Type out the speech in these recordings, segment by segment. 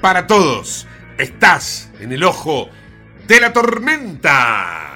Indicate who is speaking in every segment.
Speaker 1: Para todos. Estás en el ojo de la tormenta.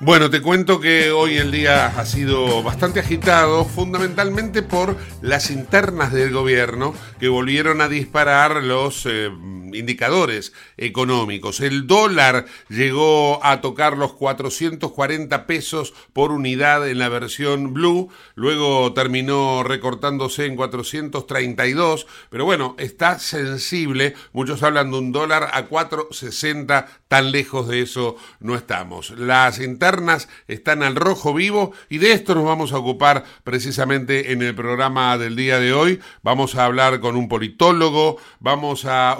Speaker 1: Bueno, te cuento que hoy el día ha sido bastante agitado, fundamentalmente por las internas del gobierno que volvieron a disparar los eh, indicadores económicos. El dólar llegó a tocar los 440 pesos por unidad en la versión blue, luego terminó recortándose en 432, pero bueno, está sensible. Muchos hablan de un dólar a 460, tan lejos de eso no estamos. Las internas están al rojo vivo y de esto nos vamos a ocupar precisamente en el programa del día de hoy. Vamos a hablar con un politólogo, vamos a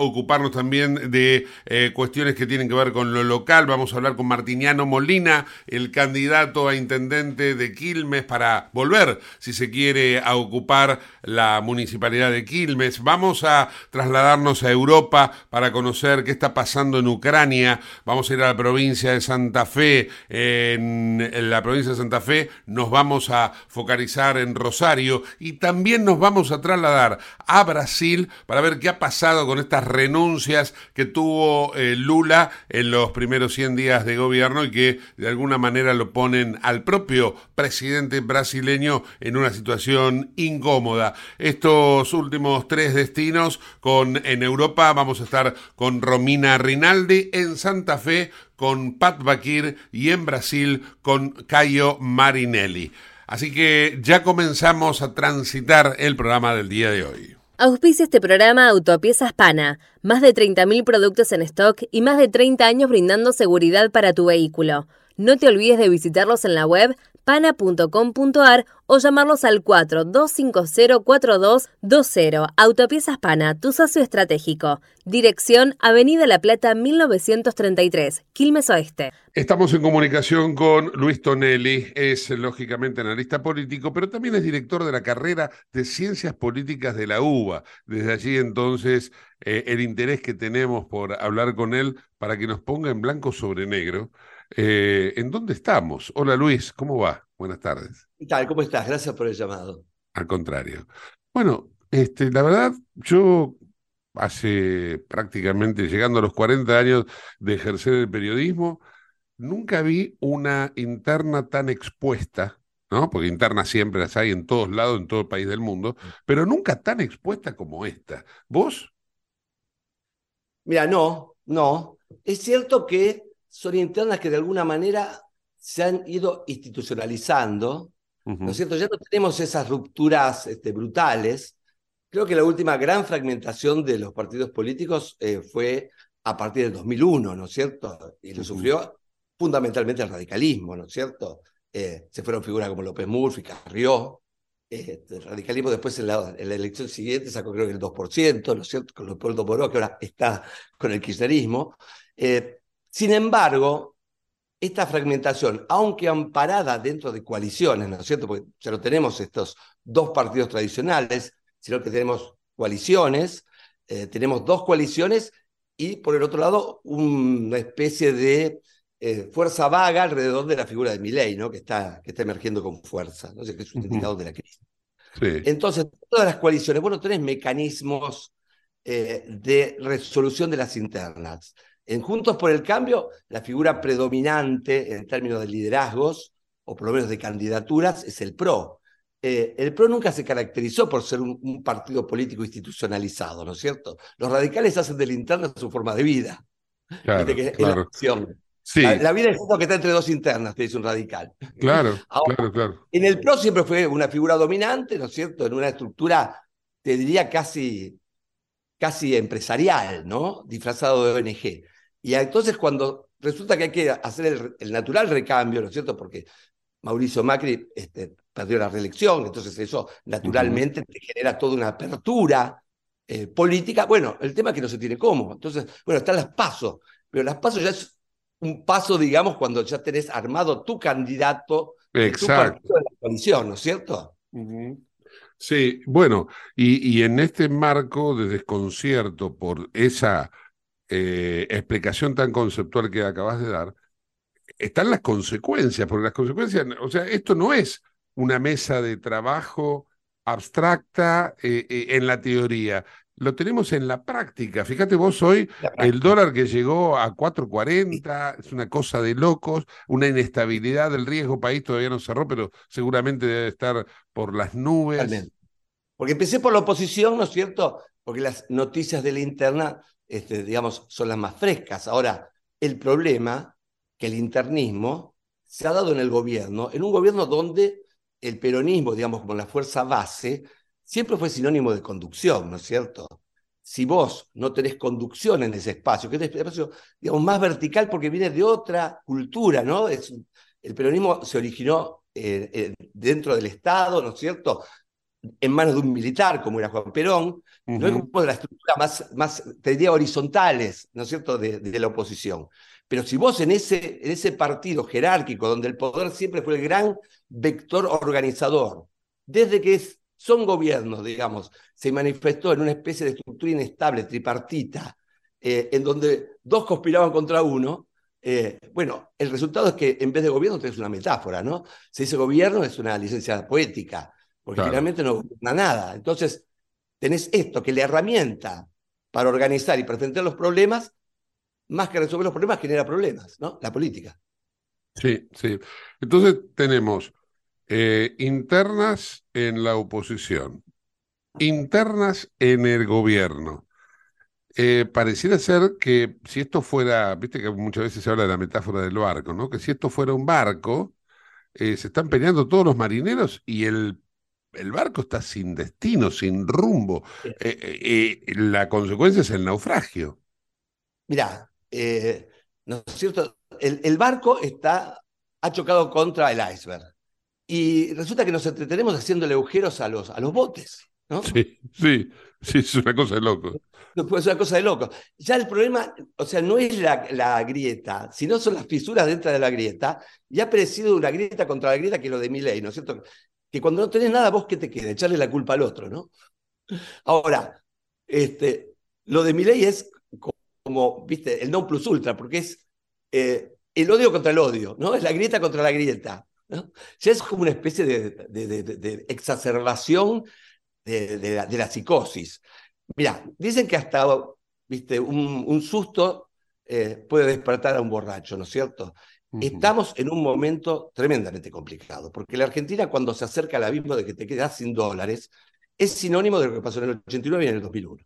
Speaker 1: también de eh, cuestiones que tienen que ver con lo local, vamos a hablar con Martiniano Molina, el candidato a intendente de Quilmes para volver, si se quiere, a ocupar la municipalidad de Quilmes. Vamos a trasladarnos a Europa para conocer qué está pasando en Ucrania. Vamos a ir a la provincia de Santa Fe. Eh, en, la provincia de Santa Fe, nos vamos a focalizar en Rosario y también nos vamos a trasladar a Brasil para ver qué ha pasado con estas renuncias que tuvo eh, Lula en los primeros 100 días de gobierno y que de alguna manera lo ponen al propio presidente brasileño en una situación incómoda. Estos últimos tres destinos con en Europa vamos a estar con Romina Rinaldi en Santa Fe con Pat Bakir y en Brasil con Caio Marinelli. Así que ya comenzamos a transitar el programa del día de hoy.
Speaker 2: Auspicia este programa Autopiezas Pana. Más de 30.000 productos en stock y más de 30 años brindando seguridad para tu vehículo. No te olvides de visitarlos en la web pana.com.ar o llamarlos al 42504220. Autopiezas Pana, tu socio estratégico. Dirección Avenida La Plata 1933, Quilmes Oeste.
Speaker 1: Estamos en comunicación con Luis Tonelli, es lógicamente analista político, pero también es director de la carrera de Ciencias Políticas de la UBA. Desde allí entonces eh, el interés que tenemos por hablar con él para que nos ponga en blanco sobre negro eh, ¿En dónde estamos? Hola Luis, ¿cómo va? Buenas tardes.
Speaker 3: ¿Qué tal? ¿Cómo estás? Gracias por el llamado.
Speaker 1: Al contrario. Bueno, este, la verdad, yo hace prácticamente, llegando a los 40 años de ejercer el periodismo, nunca vi una interna tan expuesta, ¿no? Porque internas siempre las hay en todos lados, en todo el país del mundo, pero nunca tan expuesta como esta. ¿Vos?
Speaker 3: Mira, no, no. Es cierto que son internas que de alguna manera se han ido institucionalizando, ¿no es cierto? Ya no tenemos esas rupturas este, brutales. Creo que la última gran fragmentación de los partidos políticos eh, fue a partir del 2001, ¿no es cierto? Y lo sufrió fundamentalmente el radicalismo, ¿no es cierto? Eh, se fueron figuras como López Murphy, Carrió. Este, el radicalismo después en la, elección siguiente sacó creo que el 2%, ¿no es cierto? Con Leopoldo Moró, que ahora está con el kirchnerismo. Eh, sin embargo, esta fragmentación, aunque amparada dentro de coaliciones, ¿no es cierto? Porque ya no tenemos estos dos partidos tradicionales, sino que tenemos coaliciones, eh, tenemos dos coaliciones y por el otro lado una especie de eh, fuerza vaga alrededor de la figura de Milei, ¿no? que, está, que está emergiendo con fuerza, ¿no? que es un indicador de la crisis. Entonces, todas las coaliciones, bueno, tenés mecanismos eh, de resolución de las internas. En Juntos por el Cambio, la figura predominante en términos de liderazgos, o por lo menos de candidaturas, es el PRO. Eh, el PRO nunca se caracterizó por ser un, partido político institucionalizado, ¿no es cierto? Los radicales hacen de la interna su forma de vida.
Speaker 1: Claro, claro.
Speaker 3: La, vida es algo que está entre dos internas, te dice un radical.
Speaker 1: Claro, claro, claro.
Speaker 3: En el PRO siempre fue una figura dominante, ¿no es cierto? En una estructura, te diría, casi, casi empresarial, ¿no? Disfrazado de ONG. Y entonces cuando resulta que hay que hacer el, natural recambio, ¿no es cierto? Porque Mauricio Macri este, perdió la reelección, entonces eso naturalmente te genera toda una apertura eh, política. Bueno, el tema es que no se tiene cómo. Entonces, bueno, están las pasos, pero las pasos ya es un paso, digamos, cuando ya tenés armado tu candidato
Speaker 1: Exacto.
Speaker 3: de la coalición, ¿no es cierto?
Speaker 1: Sí, bueno, y, en este marco de desconcierto por esa eh, explicación tan conceptual que acabas de dar, están las consecuencias, porque las consecuencias, o sea, esto no es una mesa de trabajo abstracta eh, eh, en la teoría. Lo tenemos en la práctica. Fíjate vos hoy, el dólar que llegó a 4.40, es una cosa de locos, una inestabilidad del riesgo país todavía no cerró, pero seguramente debe estar por las nubes.
Speaker 3: Porque empecé por la oposición, ¿no es cierto? Porque las noticias de la interna este, digamos, son las más frescas. Ahora, el problema que el internismo se ha dado en el gobierno, en un gobierno donde el peronismo, digamos, como la fuerza base, siempre fue sinónimo de conducción, ¿no es cierto? Si vos no tenés conducción en ese espacio, que es un espacio, digamos, más vertical porque viene de otra cultura, ¿no? Es, el peronismo se originó eh, eh, dentro del Estado, ¿no es cierto? En manos de un militar como era Juan Perón, no es como de la estructura más, más, te diría, horizontales, ¿no es cierto?, de, de, la oposición. Pero si vos en ese, en ese partido jerárquico, donde el poder siempre fue el gran vector organizador, desde que son gobiernos, digamos, se manifestó en una especie de estructura inestable, tripartita, eh, en donde dos conspiraban contra uno, eh, bueno, el resultado es que en vez de gobierno tenés una metáfora, ¿no? Si ese gobierno es una licencia poética, porque finalmente no gobierna nada. Entonces, tenés esto, que la herramienta para organizar y presentar los problemas, más que resolver los problemas, genera problemas, ¿no? La política.
Speaker 1: Sí, sí. Entonces tenemos eh, internas en la oposición, internas en el gobierno. Eh, pareciera ser que si esto fuera, viste que muchas veces se habla de la metáfora del barco, ¿no? Que si esto fuera un barco, eh, se están peleando todos los marineros y el el barco está sin destino, sin rumbo. Eh, eh, eh, la consecuencia es el naufragio.
Speaker 3: Mirá, ¿no es cierto? El, barco está, ha chocado contra el iceberg. Y resulta que nos entretenemos haciéndole agujeros a los, a los botes. ¿no?
Speaker 1: Sí, sí, sí, es una cosa de loco.
Speaker 3: Es una cosa de loco. Ya el problema, o sea, no es la, la, grieta, sino son las fisuras dentro de la grieta. Y ha aparecido una grieta contra la grieta que es lo de mi ley, ¿no es cierto? Que cuando no tenés nada, vos qué te queda, echarle la culpa al otro, ¿no? Ahora, este, lo de mi ley es como, viste, el no plus ultra, porque es eh, el odio contra el odio, ¿no? Es la grieta contra la grieta. Ya es como una especie de, exacerbación de, la, psicosis. Mira, dicen que hasta, viste, un, susto eh, puede despertar a un borracho, ¿no es cierto? Estamos en un momento tremendamente complicado, porque la Argentina cuando se acerca al abismo de que te quedas sin dólares, es sinónimo de lo que pasó en el 89 y en el 2001.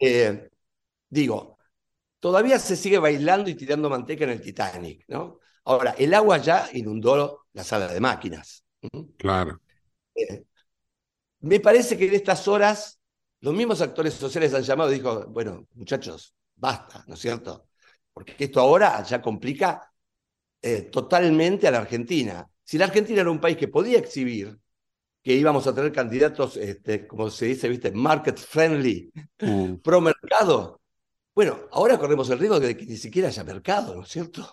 Speaker 3: Eh, digo, todavía se sigue bailando y tirando manteca en el Titanic, ¿no? Ahora, el agua ya inundó la sala de máquinas.
Speaker 1: Claro.
Speaker 3: Eh, me parece que en estas horas los mismos actores sociales han llamado y dijo, bueno, muchachos, basta, ¿no es cierto? Porque esto ahora ya complica eh, totalmente a la Argentina. Si la Argentina era un país que podía exhibir que íbamos a tener candidatos, este, como se dice, ¿viste? market friendly, mm. pro mercado, bueno, ahora corremos el riesgo de que ni siquiera haya mercado, ¿no es cierto?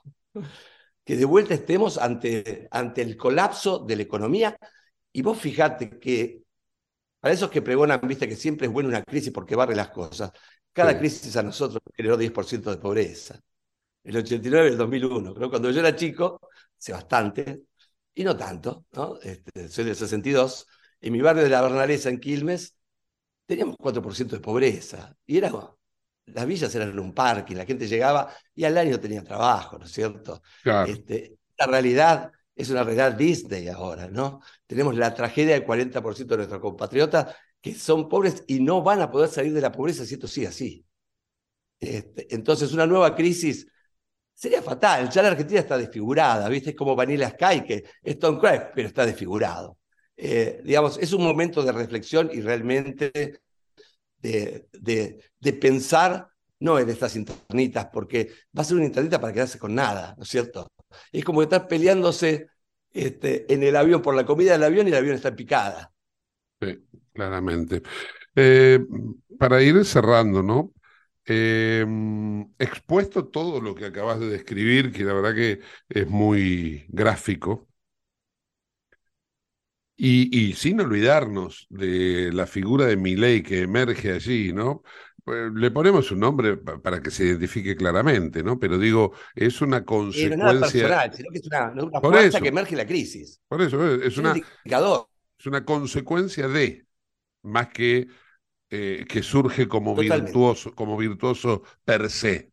Speaker 3: Que de vuelta estemos ante, ante el colapso de la economía. Y vos fijate que para esos que pregonan, viste, que siempre es buena una crisis porque barre las cosas, cada crisis a nosotros generó 10% de pobreza el 89 y el 2001. Creo cuando yo era chico, hace bastante, y no tanto, ¿no? Este, soy del 62, en mi barrio de la Bernalesa, en Quilmes, teníamos 4% de pobreza. Y era, las villas eran un parque, y la gente llegaba y al año tenía trabajo, ¿no es cierto? Este, la realidad es una realidad Disney ahora, ¿no? Tenemos la tragedia del 40% de nuestros compatriotas que son pobres y no van a poder salir de la pobreza si esto sigue así. Este, entonces, una nueva crisis sería fatal. Ya la Argentina está desfigurada, ¿viste? Es como Vanilla Sky, que es Tom Cruise, pero está desfigurado. Eh, digamos, es un momento de reflexión y realmente de, de, pensar no en estas internitas, porque va a ser una internita para quedarse con nada, ¿no es cierto? Es como estar peleándose este, en el avión por la comida del avión y el avión está picada.
Speaker 1: Sí claramente. Eh, para ir cerrando, ¿no? Eh, expuesto todo lo que acabas de describir, que la verdad que es muy gráfico, y, sin olvidarnos de la figura de Milei que emerge allí, ¿no? Pues, le ponemos un nombre para que se identifique claramente, ¿no? Pero digo, es una consecuencia. no personal,
Speaker 3: sino que es una, fuerza que emerge la crisis.
Speaker 1: Por eso, es, una, es una consecuencia de más que eh, que surge como virtuoso, como virtuoso per se.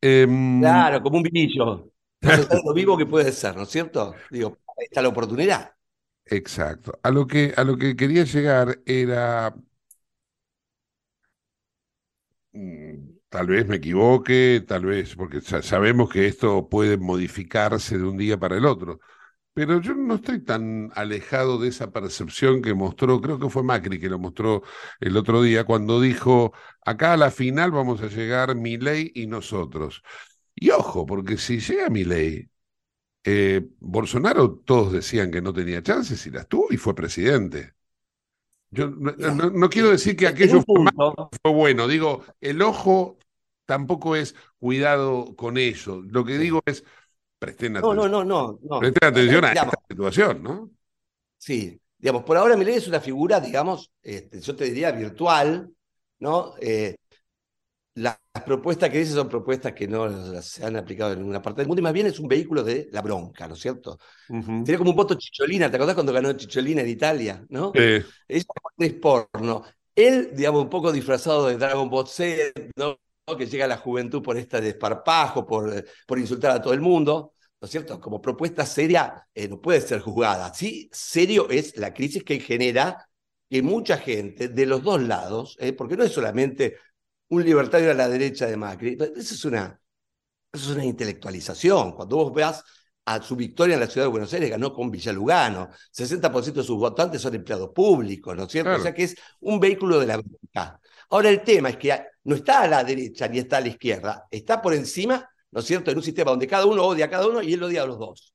Speaker 3: Em, claro, como un vinillo. lo vivo que puede ser, ¿no es cierto? Digo, está la oportunidad.
Speaker 1: Exacto. A lo que, a lo que quería llegar era. Mm, tal vez me equivoque, tal vez, porque sabemos que esto puede modificarse de un día para el otro. Pero yo no estoy tan alejado de esa percepción que mostró, creo que fue Macri que lo mostró el otro día, cuando dijo, acá a la final vamos a llegar mi ley y nosotros. Y ojo, porque si llega mi ley, eh, Bolsonaro todos decían que no tenía chances y las tuvo y fue presidente. Yo no, quiero decir que aquello fue, bueno, digo, el ojo tampoco es cuidado con eso. Lo que digo es, Presten atención.
Speaker 3: No, no, no, no.
Speaker 1: Presten atención a esta situación, ¿no?
Speaker 3: Sí, digamos, por ahora Milei es una figura, digamos, este, yo te diría virtual, ¿no? Eh, las propuestas que dice son propuestas que no se han aplicado en ninguna parte del mundo y más bien es un vehículo de la bronca, ¿no es cierto? Tiene como un voto Chicholina, ¿te acordás cuando ganó Chicholina en Italia? ¿no?
Speaker 1: Sí.
Speaker 3: Es, porno. Él, digamos, un poco disfrazado de Dragon Ball Z, ¿no? que llega a la juventud por este desparpajo, por, por insultar a todo el mundo, ¿no es cierto? Como propuesta seria eh, no puede ser juzgada. Sí, serio es la crisis que genera que mucha gente de los dos lados, eh, porque no es solamente un libertario a la derecha de Macri, eso es una, eso es una intelectualización. Cuando vos veas a su victoria en la ciudad de Buenos Aires, ganó con Villalugano, 60% de sus votantes son empleados públicos, ¿no es cierto? O sea que es un vehículo de la verdad. Ahora el tema es que no está a la derecha ni está a la izquierda, está por encima, ¿no es cierto?, en un sistema donde cada uno odia a cada uno y él odia a los dos.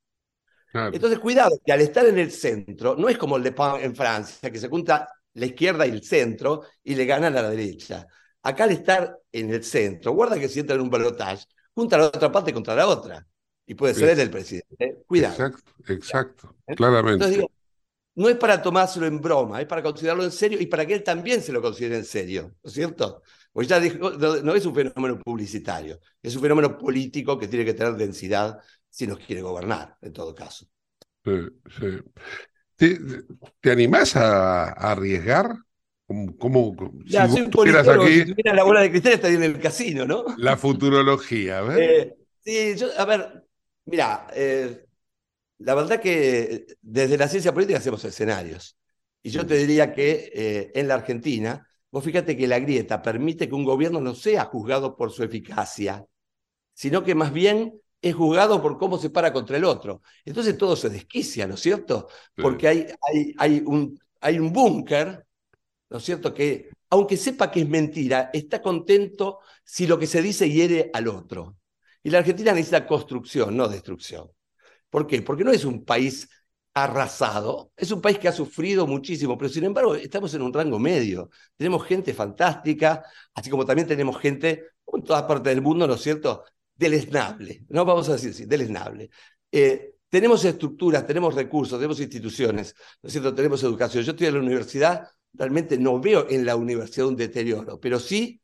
Speaker 3: Entonces, cuidado, que al estar en el centro, no es como el de en Francia, que se junta la izquierda y el centro y le ganan a la derecha. Acá al estar en el centro, guarda que si entra en un balotaje, junta la otra parte contra la otra. Y puede ser él el presidente. ¿eh? Cuidado.
Speaker 1: Exacto, exacto, claramente
Speaker 3: no es para tomárselo en broma, es para considerarlo en serio y para que él también se lo considere en serio, ¿no es cierto? Porque ya dijo, no, es un fenómeno publicitario, es un fenómeno político que tiene que tener densidad si nos quiere gobernar, en todo caso.
Speaker 1: Sí, sí. ¿Te, animás a, arriesgar? ¿Cómo,
Speaker 3: ya, si soy un aquí, si la bola de cristal estaría en el casino, ¿no?
Speaker 1: La futurología, a ver. Eh,
Speaker 3: sí, yo, a ver, mira, eh, la verdad que desde la ciencia política hacemos escenarios. Y yo te diría que eh, en la Argentina, vos fíjate que la grieta permite que un gobierno no sea juzgado por su eficacia, sino que más bien es juzgado por cómo se para contra el otro. Entonces todo se desquicia, ¿no es cierto? Porque hay, hay, hay un, hay un búnker, ¿no es cierto? Que aunque sepa que es mentira, está contento si lo que se dice hiere al otro. Y la Argentina necesita construcción, no destrucción. ¿Por qué? Porque no es un país arrasado, es un país que ha sufrido muchísimo, pero sin embargo estamos en un rango medio. Tenemos gente fantástica, así como también tenemos gente en todas partes del mundo, ¿no es cierto? Deleznable, no vamos a decir así, deleznable. Eh, tenemos estructuras, tenemos recursos, tenemos instituciones, ¿no es cierto? Tenemos educación. Yo estoy en la universidad, realmente no veo en la universidad un deterioro, pero sí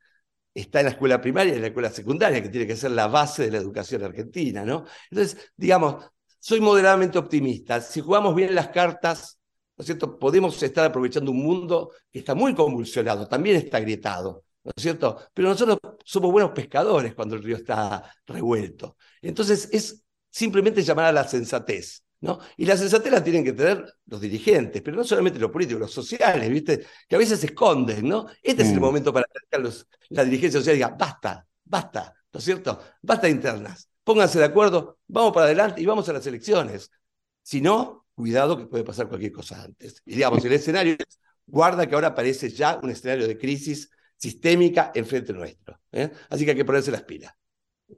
Speaker 3: está en la escuela primaria y en la escuela secundaria, que tiene que ser la base de la educación argentina, ¿no? Entonces, digamos, soy moderadamente optimista. Si jugamos bien las cartas, ¿no es cierto? Podemos estar aprovechando un mundo que está muy convulsionado, también está agrietado, ¿no es cierto? Pero nosotros somos buenos pescadores cuando el río está revuelto. Entonces es simplemente llamar a la sensatez. ¿No? Y la sensatez la tienen que tener los dirigentes, pero no solamente los políticos, los sociales, ¿viste? Que a veces se esconden, ¿no? Este es el mm. momento para que la dirigencia social diga, basta, basta, ¿no es cierto? Basta internas, pónganse de acuerdo, vamos para adelante y vamos a las elecciones. Si no, cuidado que puede pasar cualquier cosa antes. Y digamos, el escenario es, guarda que ahora aparece ya un escenario de crisis sistémica enfrente nuestro. ¿eh? Así que hay que ponerse las pilas.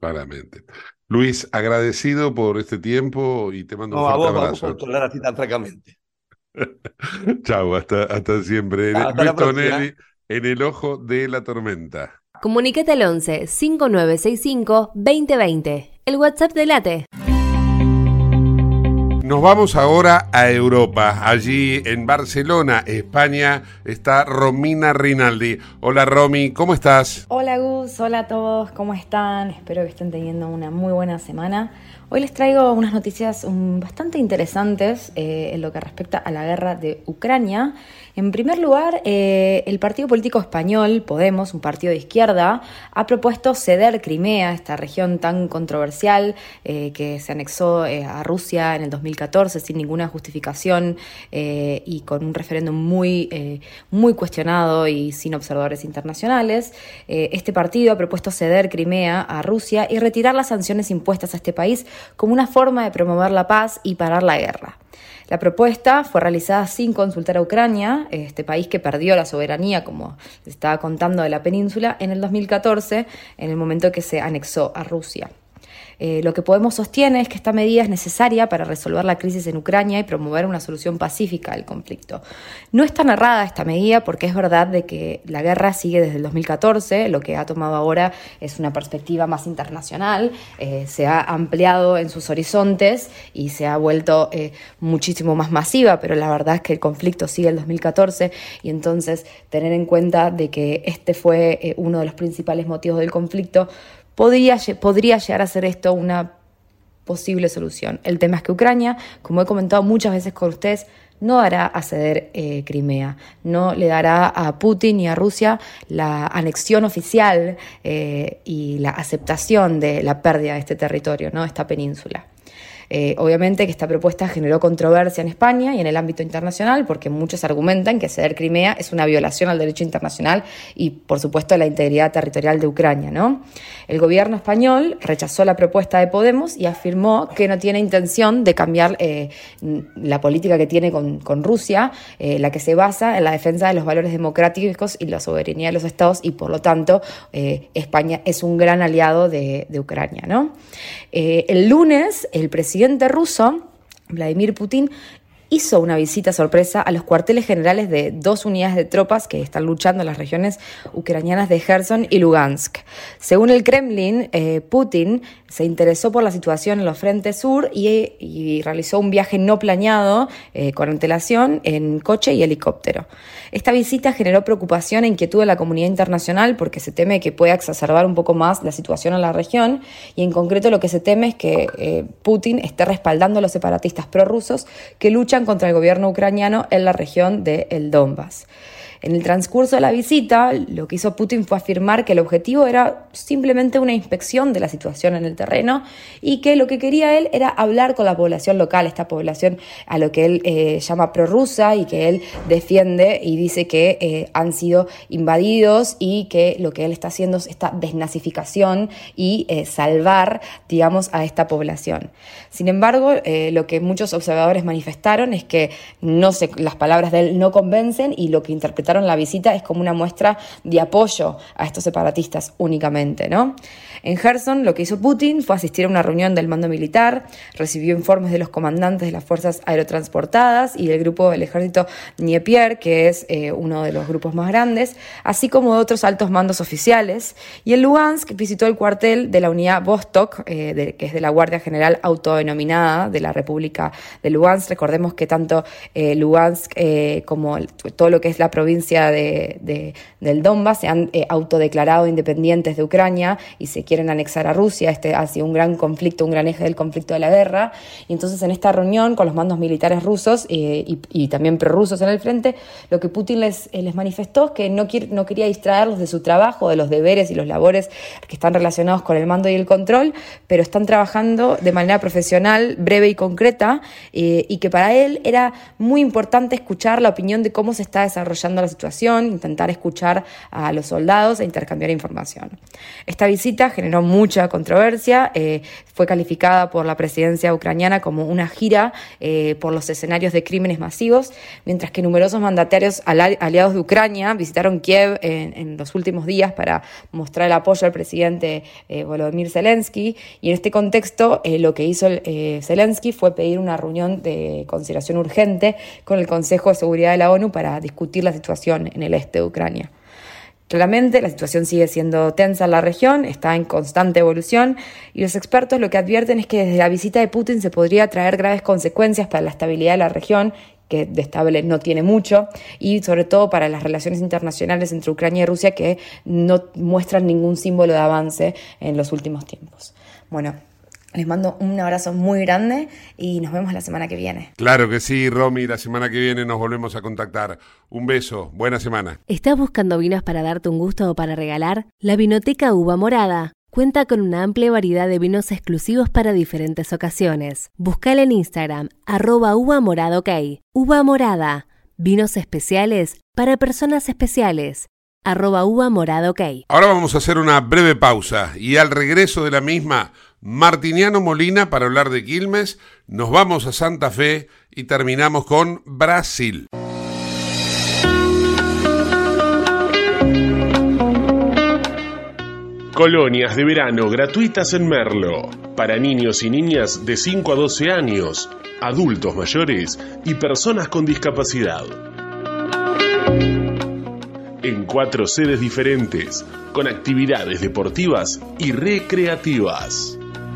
Speaker 1: Claramente. Luis, agradecido por este tiempo y te mando un fuerte abrazo.
Speaker 3: por hablar así tan francamente.
Speaker 1: Chao, hasta, hasta siempre. Luis Tonelli, en el ojo de la tormenta.
Speaker 2: Comunicate al 11 5965 2020. El WhatsApp de Late.
Speaker 1: Nos vamos ahora a Europa. Allí en Barcelona, España, está Romina Rinaldi. Hola Romy, ¿cómo estás?
Speaker 4: Hola Gus, hola a todos, ¿cómo están? Espero que estén teniendo una muy buena semana. Hoy les traigo unas noticias um, bastante interesantes eh, en lo que respecta a la guerra de Ucrania. En primer lugar, eh, el partido político español, Podemos, un partido de izquierda, ha propuesto ceder Crimea, esta región tan controversial eh, que se anexó a Rusia en el 2014 sin ninguna justificación y con un referéndum muy, muy cuestionado y sin observadores internacionales. este partido ha propuesto ceder Crimea a Rusia y retirar las sanciones impuestas a este país como una forma de promover la paz y parar la guerra. La propuesta fue realizada sin consultar a Ucrania, este país que perdió la soberanía, como se estaba contando, de la península en el 2014, en el momento que se anexó a Rusia. Eh, lo que Podemos sostiene es que esta medida es necesaria para resolver la crisis en Ucrania y promover una solución pacífica al conflicto. No está narrada esta medida porque es verdad de que la guerra sigue desde el 2014, lo que ha tomado ahora es una perspectiva más internacional, eh, se ha ampliado en sus horizontes y se ha vuelto eh, muchísimo más masiva, pero la verdad es que el conflicto sigue el 2014 y entonces tener en cuenta de que este fue uno de los principales motivos del conflicto podría, podría llegar a ser esto una posible solución. El tema es que Ucrania, como he comentado muchas veces con ustedes, no dará a ceder eh, Crimea, no le dará a Putin y a Rusia la anexión oficial eh, y la aceptación de la pérdida de este territorio, ¿no? esta península. Eh, obviamente que esta propuesta generó controversia en España y en el ámbito internacional porque muchos argumentan que ceder Crimea es una violación al derecho internacional y, por supuesto, a la integridad territorial de Ucrania. ¿no? El gobierno español rechazó la propuesta de Podemos y afirmó que no tiene intención de cambiar eh, la política que tiene con, Rusia, eh, la que se basa en la defensa de los valores democráticos y la soberanía de los estados y, por lo tanto, España es un gran aliado de, Ucrania. ¿no? el lunes, el presidente presidente ruso, Vladimir Putin, hizo una visita sorpresa a los cuarteles generales de dos unidades de tropas que están luchando en las regiones ucranianas de Kherson y Lugansk. Según el Kremlin, eh, Putin se interesó por la situación en los frentes sur y, realizó un viaje no planeado eh, con antelación en coche y helicóptero. Esta visita generó preocupación e inquietud en la comunidad internacional porque se teme que pueda exacerbar un poco más la situación en la región y en concreto lo que se teme es que eh, Putin esté respaldando a los separatistas prorrusos que luchan contra el gobierno ucraniano en la región de el Donbass. En el transcurso de la visita, lo que hizo Putin fue afirmar que el objetivo era simplemente una inspección de la situación en el terreno y que lo que quería él era hablar con la población local, esta población a lo que él eh, llama prorrusa y que él defiende y dice que eh, han sido invadidos y que lo que él está haciendo es esta desnazificación y eh, salvar, digamos, a esta población. Sin embargo, lo que muchos observadores manifestaron es que no las palabras de él no convencen y lo que interpretaron la visita es como una muestra de apoyo a estos separatistas únicamente, ¿no? En Gerson lo que hizo Putin fue asistir a una reunión del mando militar, recibió informes de los comandantes de las fuerzas aerotransportadas y del grupo del ejército Dnieper, que es eh, uno de los grupos más grandes, así como de otros altos mandos oficiales. Y en Lugansk visitó el cuartel de la unidad Vostok, eh, que es de la Guardia General autodenominada de la República de Lugansk. Recordemos que tanto eh, Lugansk como todo lo que es la provincia provincia de, del Donbass se han eh, autodeclarado independientes de Ucrania y se quieren anexar a Rusia. Este ha sido un gran conflicto, un gran eje del conflicto de la guerra. Y entonces en esta reunión con los mandos militares rusos eh, y, también prorrusos en el frente, lo que Putin les, eh, les manifestó es que no, no quería distraerlos de su trabajo, de los deberes y los labores que están relacionados con el mando y el control, pero están trabajando de manera profesional, breve y concreta, y que para él era muy importante escuchar la opinión de cómo se está desarrollando la situación, intentar escuchar a los soldados e intercambiar información. Esta visita generó mucha controversia, eh, fue calificada por la presidencia ucraniana como una gira eh, por los escenarios de crímenes masivos, mientras que numerosos mandatarios aliados de Ucrania visitaron Kiev en, los últimos días para mostrar el apoyo al presidente eh, Volodymyr Zelensky. Y en este contexto, lo que hizo Zelensky fue pedir una reunión de consideración urgente con el Consejo de Seguridad de la ONU para discutir la situación en el este de Ucrania. Claramente la situación sigue siendo tensa en la región, está en constante evolución y los expertos lo que advierten es que desde la visita de Putin se podría traer graves consecuencias para la estabilidad de la región, que de estable no tiene mucho, y sobre todo para las relaciones internacionales entre Ucrania y Rusia que no muestran ningún símbolo de avance en los últimos tiempos. Bueno, les mando un abrazo muy grande y nos vemos la semana que viene.
Speaker 1: Claro que sí, Romy. La semana que viene nos volvemos a contactar. Un beso. Buena semana.
Speaker 2: ¿Estás buscando vinos para darte un gusto o para regalar? La Vinoteca Uva Morada cuenta con una amplia variedad de vinos exclusivos para diferentes ocasiones. Buscala en Instagram, arroba uva morada ok. Uva morada. Vinos especiales para personas especiales arroba uva morada ok.
Speaker 1: Ahora vamos a hacer una breve pausa y al regreso de la misma Martiniano Molina para hablar de Quilmes, nos vamos a Santa Fe y terminamos con Brasil.
Speaker 5: Colonias de verano gratuitas en Merlo, para niños y niñas de 5 a 12 años, adultos mayores y personas con discapacidad. En cuatro sedes diferentes, con actividades deportivas y recreativas.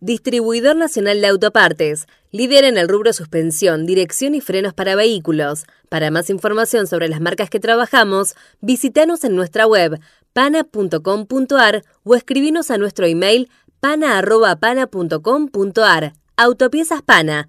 Speaker 2: Distribuidor Nacional de Autopartes, líder en el rubro suspensión, dirección y frenos para vehículos. Para más información sobre las marcas que trabajamos, visítanos en nuestra web pana.com.ar o escribinos a nuestro email pana.pana.com.ar. Autopiezas Pana,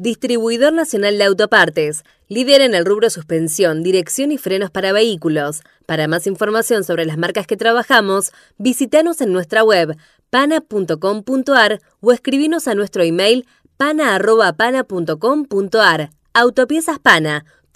Speaker 2: Distribuidor nacional de autopartes. Líder en el rubro suspensión, dirección y frenos para vehículos. Para más información sobre las marcas que trabajamos, visítanos en nuestra web pana.com.ar o escribinos a nuestro email pana.pana.com.ar. Autopiezas Pana,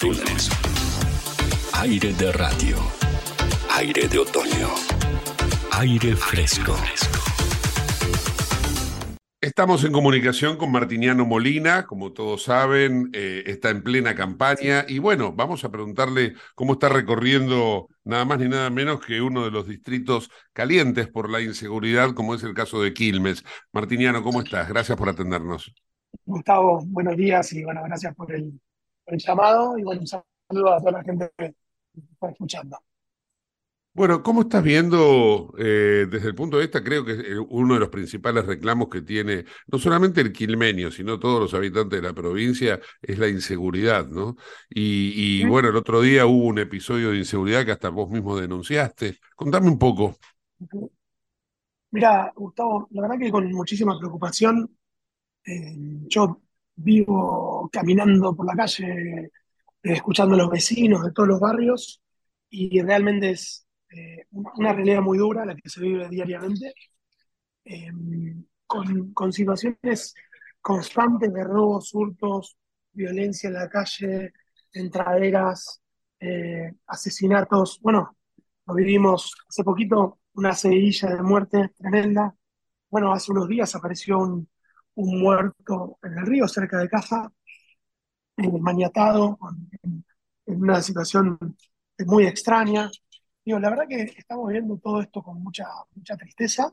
Speaker 6: 93 lunes. Aire de radio. Aire de otoño. Aire fresco.
Speaker 1: Estamos en comunicación con Martiniano Molina, como todos saben, eh, está en plena campaña y bueno, vamos a preguntarle cómo está recorriendo nada más ni nada menos que uno de los distritos calientes por la inseguridad, como es el caso de Quilmes. Martiniano, ¿cómo estás? Gracias por atendernos.
Speaker 7: Gustavo, buenos días y bueno, gracias por el, el llamado y bueno, un saludo a toda la gente que está escuchando.
Speaker 1: Bueno, ¿cómo estás viendo eh, desde el punto de vista, creo que eh, uno de los principales reclamos que tiene no solamente el quilmenio, sino todos los habitantes de la provincia, es la inseguridad, ¿no? Y, y bueno, el otro día hubo un episodio de inseguridad que hasta vos mismo denunciaste. Contame un poco.
Speaker 7: Mira, Gustavo, la verdad que con muchísima preocupación, eh, yo vivo caminando por la calle, eh, escuchando a los vecinos de todos los barrios y realmente es eh, una, realidad muy dura la que se vive diariamente, eh, con, con situaciones constantes de robos, hurtos, violencia en la calle, entraderas, eh, asesinatos. Bueno, lo vivimos hace poquito, una seguidilla de muerte tremenda. Bueno, hace unos días apareció un, un muerto en el río, cerca de casa, maniatado, en, una situación muy extraña. Digo, la verdad que estamos viendo todo esto con mucha, mucha tristeza,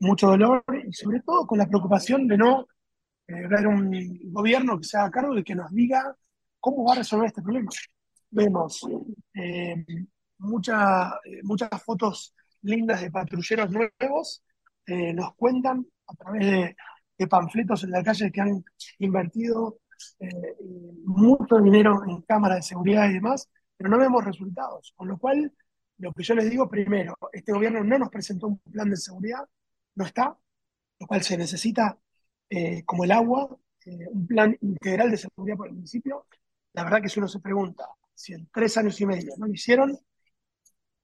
Speaker 7: mucho dolor y sobre todo con la preocupación de no eh, ver un gobierno que se haga cargo y que nos diga cómo va a resolver este problema. Vemos eh, eh, muchas fotos lindas de patrulleros nuevos, eh, nos cuentan a través de, de panfletos en la calle que han invertido eh, mucho dinero en cámaras de seguridad y demás, pero no vemos resultados. Con lo cual, lo que yo les digo primero, este gobierno no nos presentó un plan de seguridad, no está, lo cual se necesita eh, como el agua, eh, un plan integral de seguridad para el municipio. La verdad que si uno se pregunta si en tres años y medio no lo hicieron,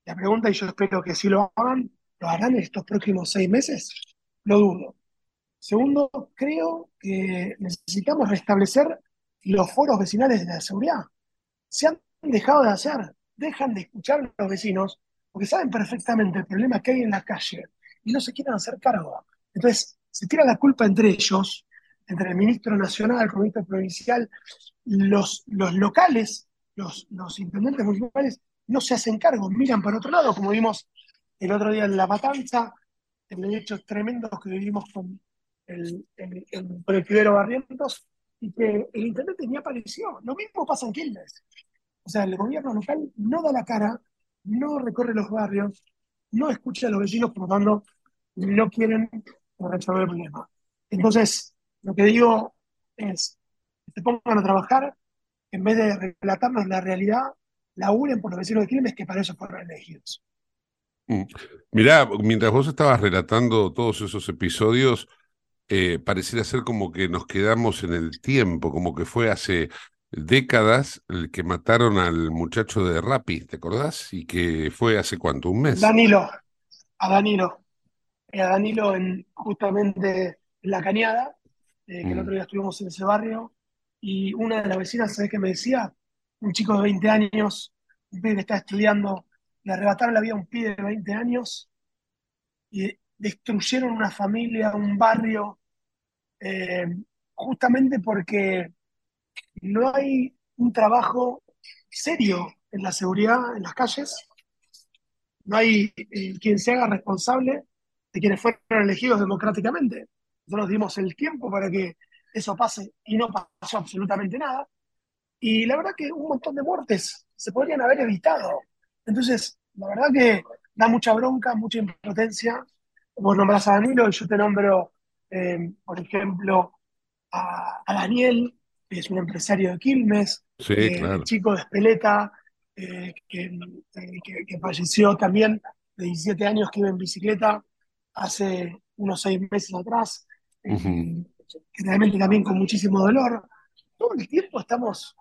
Speaker 7: la pregunta, y yo espero que sí lo hagan, ¿lo harán en estos próximos seis meses? Lo dudo. Segundo, creo que necesitamos restablecer los foros vecinales de la seguridad. Se han dejado de hacer, dejan de escuchar a los vecinos, porque saben perfectamente el problema que hay en la calle y no se quieren hacer cargo. Entonces, se tira la culpa entre ellos, entre el ministro nacional, el ministro provincial, los, locales, los, los intendentes municipales, no se hacen cargo, miran para otro lado, como vimos el otro día en La Matanza, en los hechos tremendos que vivimos con el, el, el, Barrientos, y que el intendente ni apareció. Lo mismo pasa en Quilmes. O sea, el gobierno local no da la cara, no recorre los barrios, no escucha a los vecinos, por lo tanto, no quieren resolver el problema. Entonces, lo que digo es se pongan a trabajar, en vez de relatarnos la realidad, la unen por los vecinos de Quilmes que para eso fueron elegidos.
Speaker 1: Mm. Mirá, mientras vos estabas relatando todos esos episodios, eh, pareciera ser como que nos quedamos en el tiempo, como que fue hace décadas el que mataron al muchacho de Rappi, ¿te acordás? Y que fue hace cuánto, un mes.
Speaker 7: Danilo, a Danilo, eh, a Danilo en, justamente en La Cañada, eh, que el otro
Speaker 1: Mm.
Speaker 7: día estuvimos en ese barrio, y una de las vecinas, ¿sabes qué me decía? Un chico de 20 años, un pibe que está estudiando, le arrebataron la vida a un pibe de 20 años y destruyeron una familia, un barrio, eh, justamente porque no hay un trabajo serio en la seguridad en las calles, no hay eh, quien se haga responsable de quienes fueron elegidos democráticamente. Nosotros dimos el tiempo para que eso pase y no pasó absolutamente nada. Y la verdad que un montón de muertes se podrían haber evitado. Entonces, la verdad que da mucha bronca, mucha impotencia. Vos nombrás a Danilo y yo te nombro, eh, por ejemplo, a, a Daniel, que es un empresario de Quilmes,
Speaker 1: Sí,
Speaker 7: eh,
Speaker 1: claro.
Speaker 7: chico de Espeleta, eh, que, eh, que- que falleció también de 17 años, que iba en bicicleta hace unos seis meses atrás, que realmente también con muchísimo dolor. Todo el tiempo estamos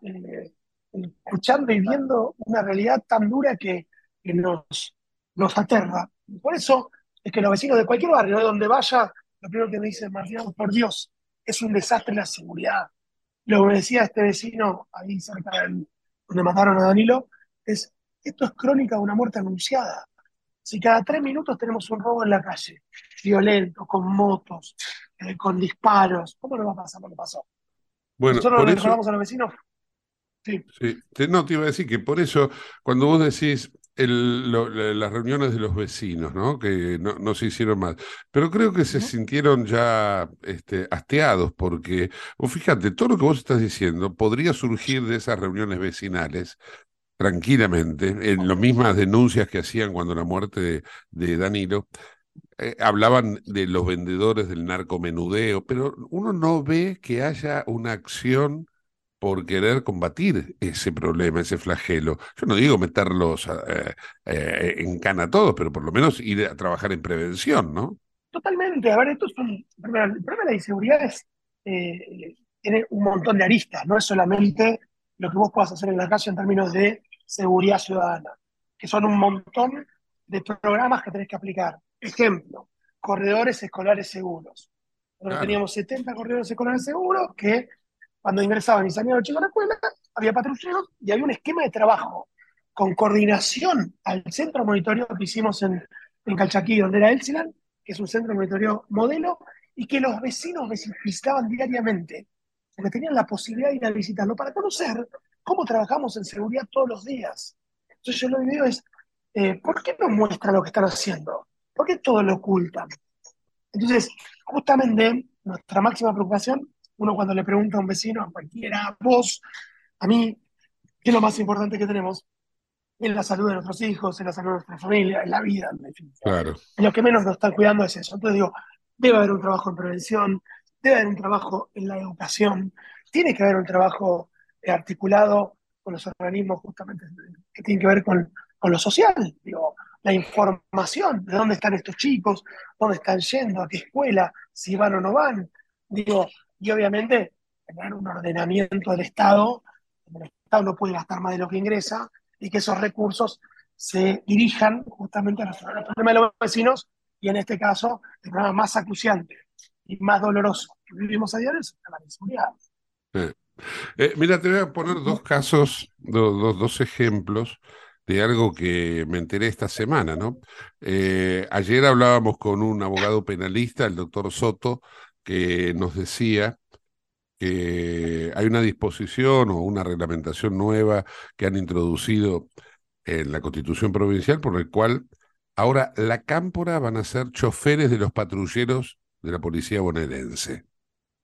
Speaker 7: escuchando y viendo una realidad tan dura que, que nos, nos aterra. Por eso es que los vecinos de cualquier barrio, de donde vaya, lo primero que me dicen, Martín, por Dios, es un desastre la seguridad. Lo que me decía este vecino ahí cerca del, donde mataron a Danilo, es, esto es crónica de una muerte anunciada. Si cada tres minutos tenemos un robo en la calle, violento, con motos, eh, con disparos, ¿cómo no va a pasar lo que pasó?
Speaker 1: Bueno,
Speaker 7: Nosotros le recordamos a los vecinos, sí,
Speaker 1: no, te iba a decir que por eso, cuando vos decís el- lo- la- las reuniones de los vecinos, ¿no? Que no, no se hicieron más, pero creo que se sintieron ya este, hasteados, porque, vos fíjate, todo lo que vos estás diciendo podría surgir de esas reuniones vecinales tranquilamente, en las mismas denuncias que hacían cuando la muerte de, de Danilo, eh, hablaban de los vendedores del narcomenudeo, pero uno no ve que haya una acción por querer combatir ese problema, ese flagelo. Yo no digo meterlos eh, eh, en cana a todos, pero por lo menos ir a trabajar en prevención, ¿no?
Speaker 7: totalmente. A ver, esto es un, el problema de la inseguridad es, eh, tiene un montón de aristas, no es solamente lo que vos puedas hacer en la calle en términos de seguridad ciudadana, que son un montón de programas que tenés que aplicar. Ejemplo, corredores escolares seguros. Nosotros
Speaker 1: Claro.
Speaker 7: teníamos 70 corredores escolares seguros que cuando ingresaban y salían los chicos a la escuela, había patrulleros y había un esquema de trabajo con coordinación al centro de monitoreo que hicimos en, Calchaquí, donde era Elsilan, que es un centro de monitoreo modelo, y que los vecinos vis- visitaban diariamente, porque tenían la posibilidad de ir a visitarlo para conocer cómo trabajamos en seguridad todos los días. Entonces yo lo que digo es, eh, ¿por qué no muestran lo que están haciendo? ¿Por qué todo lo ocultan? Entonces, justamente nuestra máxima preocupación, uno cuando le pregunta a un vecino, a cualquiera, a vos, a mí, ¿qué es lo más importante que tenemos? En la salud de nuestros hijos, en la salud de nuestra familia, en la vida, en definitiva.
Speaker 1: Claro.
Speaker 7: Lo que menos nos están cuidando es eso. Entonces digo, debe haber un trabajo en prevención, debe haber un trabajo en la educación, tiene que haber un trabajo eh, articulado con los organismos justamente que tienen que ver con, con lo social. Digo, la información de dónde están estos chicos, dónde están yendo, a qué escuela, si van o no van. Digo, y obviamente tener un ordenamiento del Estado, el Estado no puede gastar más de lo que ingresa y que esos recursos se dirijan justamente a los al problema de los vecinos y en este caso el problema más acuciante y más doloroso que vivimos a diario es la inseguridad.
Speaker 1: Eh, mira, te voy a poner dos casos, do- dos ejemplos de algo que me enteré esta semana, ¿no? Eh, ayer hablábamos con un abogado penalista, el doctor Soto, que nos decía que hay una disposición o una reglamentación nueva que han introducido en la Constitución Provincial por el cual ahora la cámpora van a ser choferes de los patrulleros de la policía bonaerense.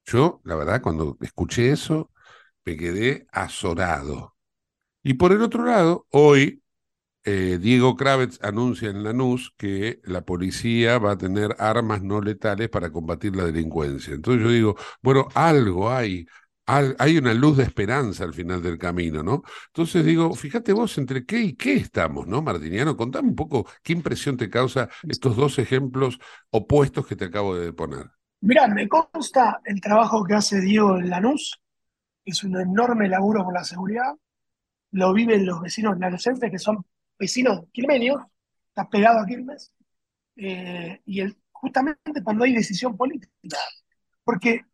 Speaker 1: Yo, la verdad, cuando escuché eso, me quedé azorado. Y por el otro lado, hoy eh, Diego Kravitz anuncia en Lanús que la policía va a tener armas no letales para combatir la delincuencia. Entonces yo digo, bueno, algo hay, hay una luz de esperanza al final del camino, ¿no? Entonces digo, fíjate vos entre qué y qué estamos, ¿no, Martiniano? Contame un poco qué impresión te causa estos dos ejemplos opuestos que te acabo de poner.
Speaker 7: Mirá, me consta el trabajo que hace Diego en Lanús, es un enorme laburo por la seguridad, lo viven los vecinos lanucenses que son vecinos quilmenios, está pegado a Quilmes, eh, y el, justamente cuando hay decisión política, porque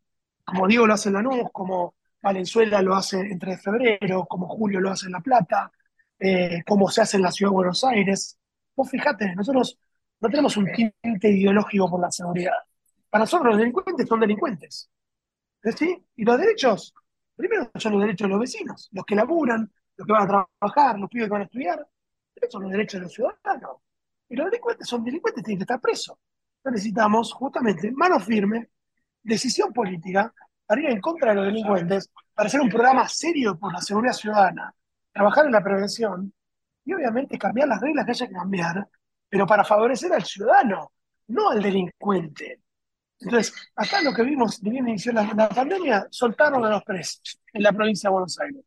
Speaker 7: como Diego lo hace en Lanús, como Valenzuela lo hace entre febrero, como Julio lo hace en La Plata, eh, como se hace en la Ciudad de Buenos Aires. Vos fijate, nosotros no tenemos un tinte ideológico por la seguridad. Para nosotros los delincuentes son delincuentes. ¿Sí? Y los derechos, primero son los derechos de los vecinos, los que laburan, los que van a trabajar, los pibes que van a estudiar, son los derechos de los ciudadanos. Y los delincuentes son delincuentes, tienen que estar presos. necesitamos justamente mano firme, decisión política para ir en contra de los delincuentes, para hacer un programa serio por la seguridad ciudadana, trabajar en la prevención y obviamente cambiar las reglas que haya que cambiar, pero para favorecer al ciudadano, no al delincuente. Entonces, acá lo que vimos, de bien inició la, pandemia, soltaron a los presos en la provincia de Buenos Aires.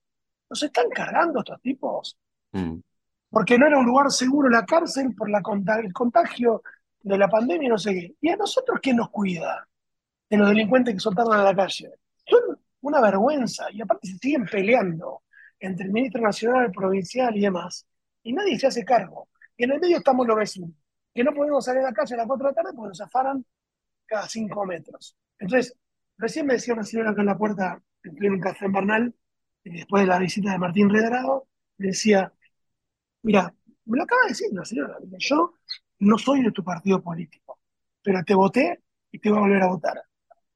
Speaker 7: ¿Nos están cargando estos tipos? Mm porque no era un lugar seguro la cárcel por la, el contagio de la pandemia y no sé qué. ¿Y a nosotros quién nos cuida? De los delincuentes que soltaron a la calle. Son una vergüenza y aparte se siguen peleando entre el ministro nacional, el provincial y demás, y nadie se hace cargo. Y en el medio estamos los vecinos, que no podemos salir a la calle a las 4 de la tarde porque nos afaran cada 5 metros. Entonces, recién me decía una señora acá en la puerta, en un café en Bernal, después de la visita de Martín Redrado, decía, Mira, me lo acaba de decir la señora. Yo no soy de tu partido político, pero te voté y te voy a volver a votar.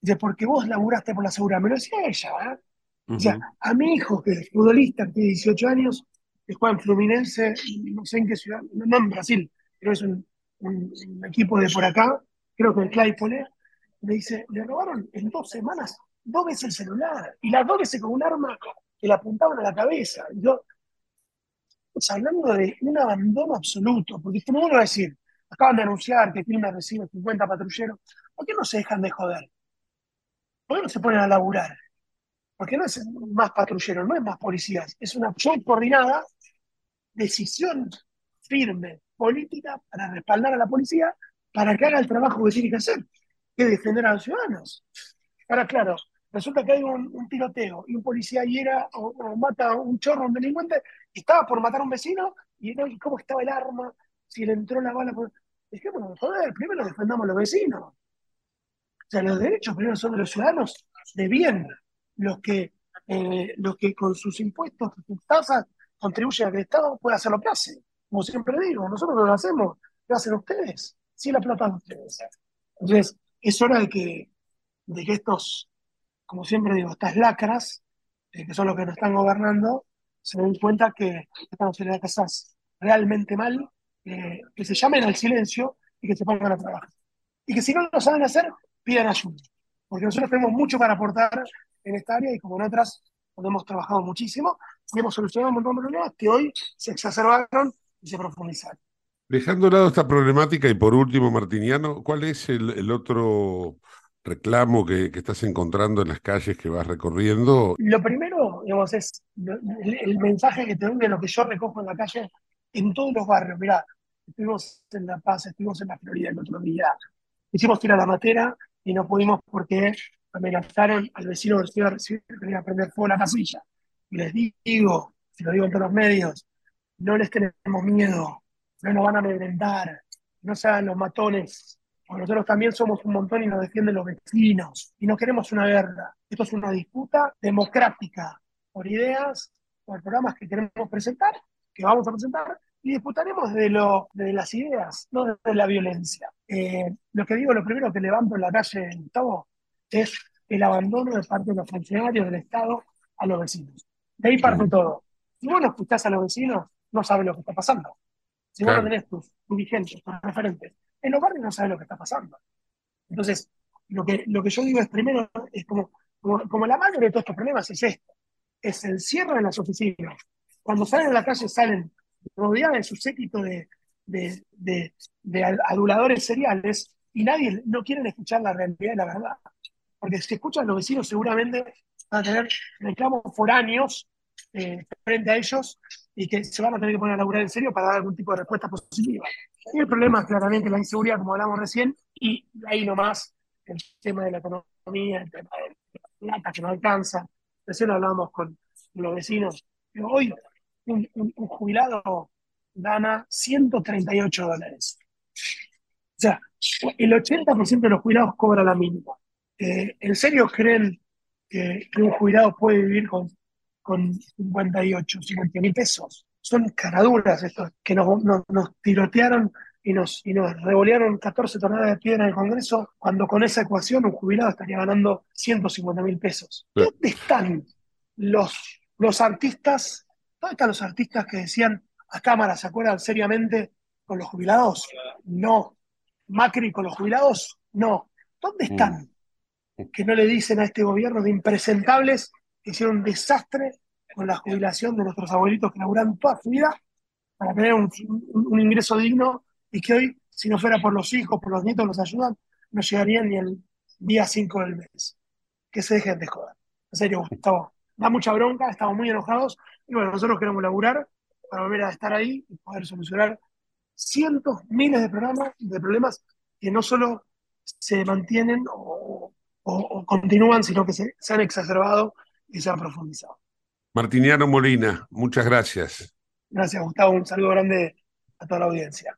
Speaker 7: Dice, porque vos laburaste por la seguridad. Me lo decía ella, ¿eh? O sea, a mi hijo, que es futbolista, que tiene 18 años, que juega en Fluminense, no sé en qué ciudad, no en Brasil, pero es un, equipo de por acá, creo que el Claypole, me dice, le robaron en dos semanas dos veces el celular, y las dos veces con un arma que le apuntaban a la cabeza. Y yo, hablando de un abandono absoluto, porque como uno va a decir, acaban de anunciar que Quilmes recibe 50 patrulleros, ¿por qué no se dejan de joder? ¿Por qué no se ponen a laburar? Porque no es más patrulleros, no es más policías, es una acción coordinada, decisión firme, política, para respaldar a la policía, para que haga el trabajo que tiene que hacer, que defender a los ciudadanos. Ahora, claro, resulta que hay un, tiroteo y un policía hiera o, mata a un chorro, un delincuente, estaba por matar a un vecino y no, cómo estaba el arma, si le entró la bala. Por... bueno, joder, primero defendamos a los vecinos. O sea, los derechos primero son de los ciudadanos de bien, los que, eh, los que con sus impuestos, sus tasas, contribuyen a que el Estado pueda hacer lo que hace. Como siempre digo, nosotros no lo hacemos, lo hacen ustedes, sí la plata de ustedes. Entonces, es hora que, de que estos, como siempre digo, estas lacras, eh, que son los que nos están gobernando, se den cuenta que estamos en las realmente mal, eh, que se llamen al silencio y que se pongan a trabajar. Y que si no lo saben hacer, pidan ayuda. Porque nosotros tenemos mucho para aportar en esta área y como en otras, hemos trabajado muchísimo y hemos solucionado un montón de problemas que hoy se exacerbaron y se profundizaron.
Speaker 1: Dejando a lado esta problemática y por último, Martiniano, ¿cuál es el otro reclamo que, estás encontrando en las calles que vas recorriendo?
Speaker 7: Lo primero, digamos, es el, mensaje que te doy de lo que yo recojo en la calle en todos los barrios. Mirá, estuvimos en La Paz, estuvimos en la Florida el otro día. Hicimos ir a la matera y no pudimos porque amenazaron al vecino del ciudad que quería prender fuego a la casilla. Y les digo, si lo digo en todos los medios, no les tenemos miedo, no nos van a amedrentar, no sean los matones, nosotros también somos un montón y nos defienden los vecinos. Y no queremos una guerra. Esto es una disputa democrática por ideas, por programas que queremos presentar, que vamos a presentar, y disputaremos de, lo, de las ideas, no de la violencia. Eh, lo que digo, lo primero que levanto en la calle, Gustavo, es el abandono de parte de los funcionarios del Estado a los vecinos. De ahí parte todo. Si vos no escuchás a los vecinos, no sabes lo que está pasando. Si vos no tenés tus dirigentes, tus referentes, en los barrios no sabe lo que está pasando. Entonces, lo que, lo que yo digo es primero, es como, como, la madre de todos estos problemas es esto, es el cierre de las oficinas. Cuando salen a la calle salen rodeada de su séquito de, de aduladores seriales y nadie, no quieren escuchar la realidad y la verdad. Porque si escuchan los vecinos seguramente van a tener reclamos foráneos eh, frente a ellos y que se van a tener que poner a laburar en serio para dar algún tipo de respuesta positiva. El problema es claramente la inseguridad, como hablamos recién, y ahí nomás el tema de la economía, el tema de la plata que no alcanza. Recién hablábamos con los vecinos. Hoy un, un jubilado gana 138 dólares. O sea, el 80% de los jubilados cobra la mínima. Eh, ¿En serio creen que, un jubilado puede vivir con, con 58, 50 mil pesos? Son caraduras estos que nos, nos, tirotearon y nos, y nos revolearon 14 toneladas de piedra en el Congreso, cuando con esa ecuación un jubilado estaría ganando 150 mil pesos. ¿Dónde están los, los artistas? ¿Dónde están los artistas que decían a cámara, ¿se acuerdan seriamente con los jubilados? No. Macri con los jubilados? No. ¿Dónde están? Mm. Que no le dicen a este gobierno de impresentables que hicieron un desastre con la jubilación de nuestros abuelitos que laburaron toda su vida para tener un, ingreso digno y que hoy, si no fuera por los hijos, por los nietos, los ayudan, no llegarían ni el día 5 del mes. Que se dejen de joder. En serio, Gustavo. Da mucha bronca, estamos muy enojados y bueno, nosotros queremos laburar para volver a estar ahí y poder solucionar cientos, miles de, programas, de problemas que no solo se mantienen o, continúan, sino que se, se, han exacerbado y se han profundizado.
Speaker 1: Martiniano Molina, muchas gracias.
Speaker 7: Gracias, Gustavo. Un saludo grande a toda la audiencia.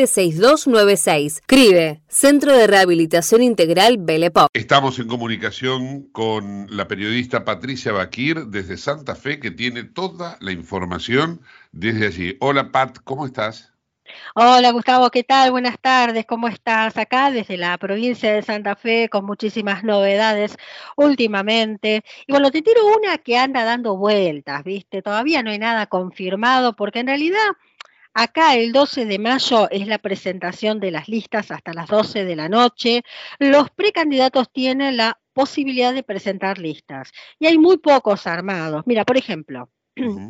Speaker 2: 6296. CRIBE, Centro de Rehabilitación Integral Belepop.
Speaker 1: Estamos en comunicación con la periodista Patricia Baquir desde Santa Fe, que tiene toda la información desde allí. Hola Pat, ¿cómo estás?
Speaker 8: Hola Gustavo, ¿qué tal? Buenas tardes, ¿cómo estás? Acá desde la provincia de Santa Fe con muchísimas novedades últimamente. Y bueno, te tiro una que anda dando vueltas, ¿viste? Todavía no hay nada confirmado porque en realidad Acá el 12 de mayo es la presentación de las listas hasta las 12 de la noche. Los precandidatos tienen la posibilidad de presentar listas y hay muy pocos armados. Mira, por ejemplo,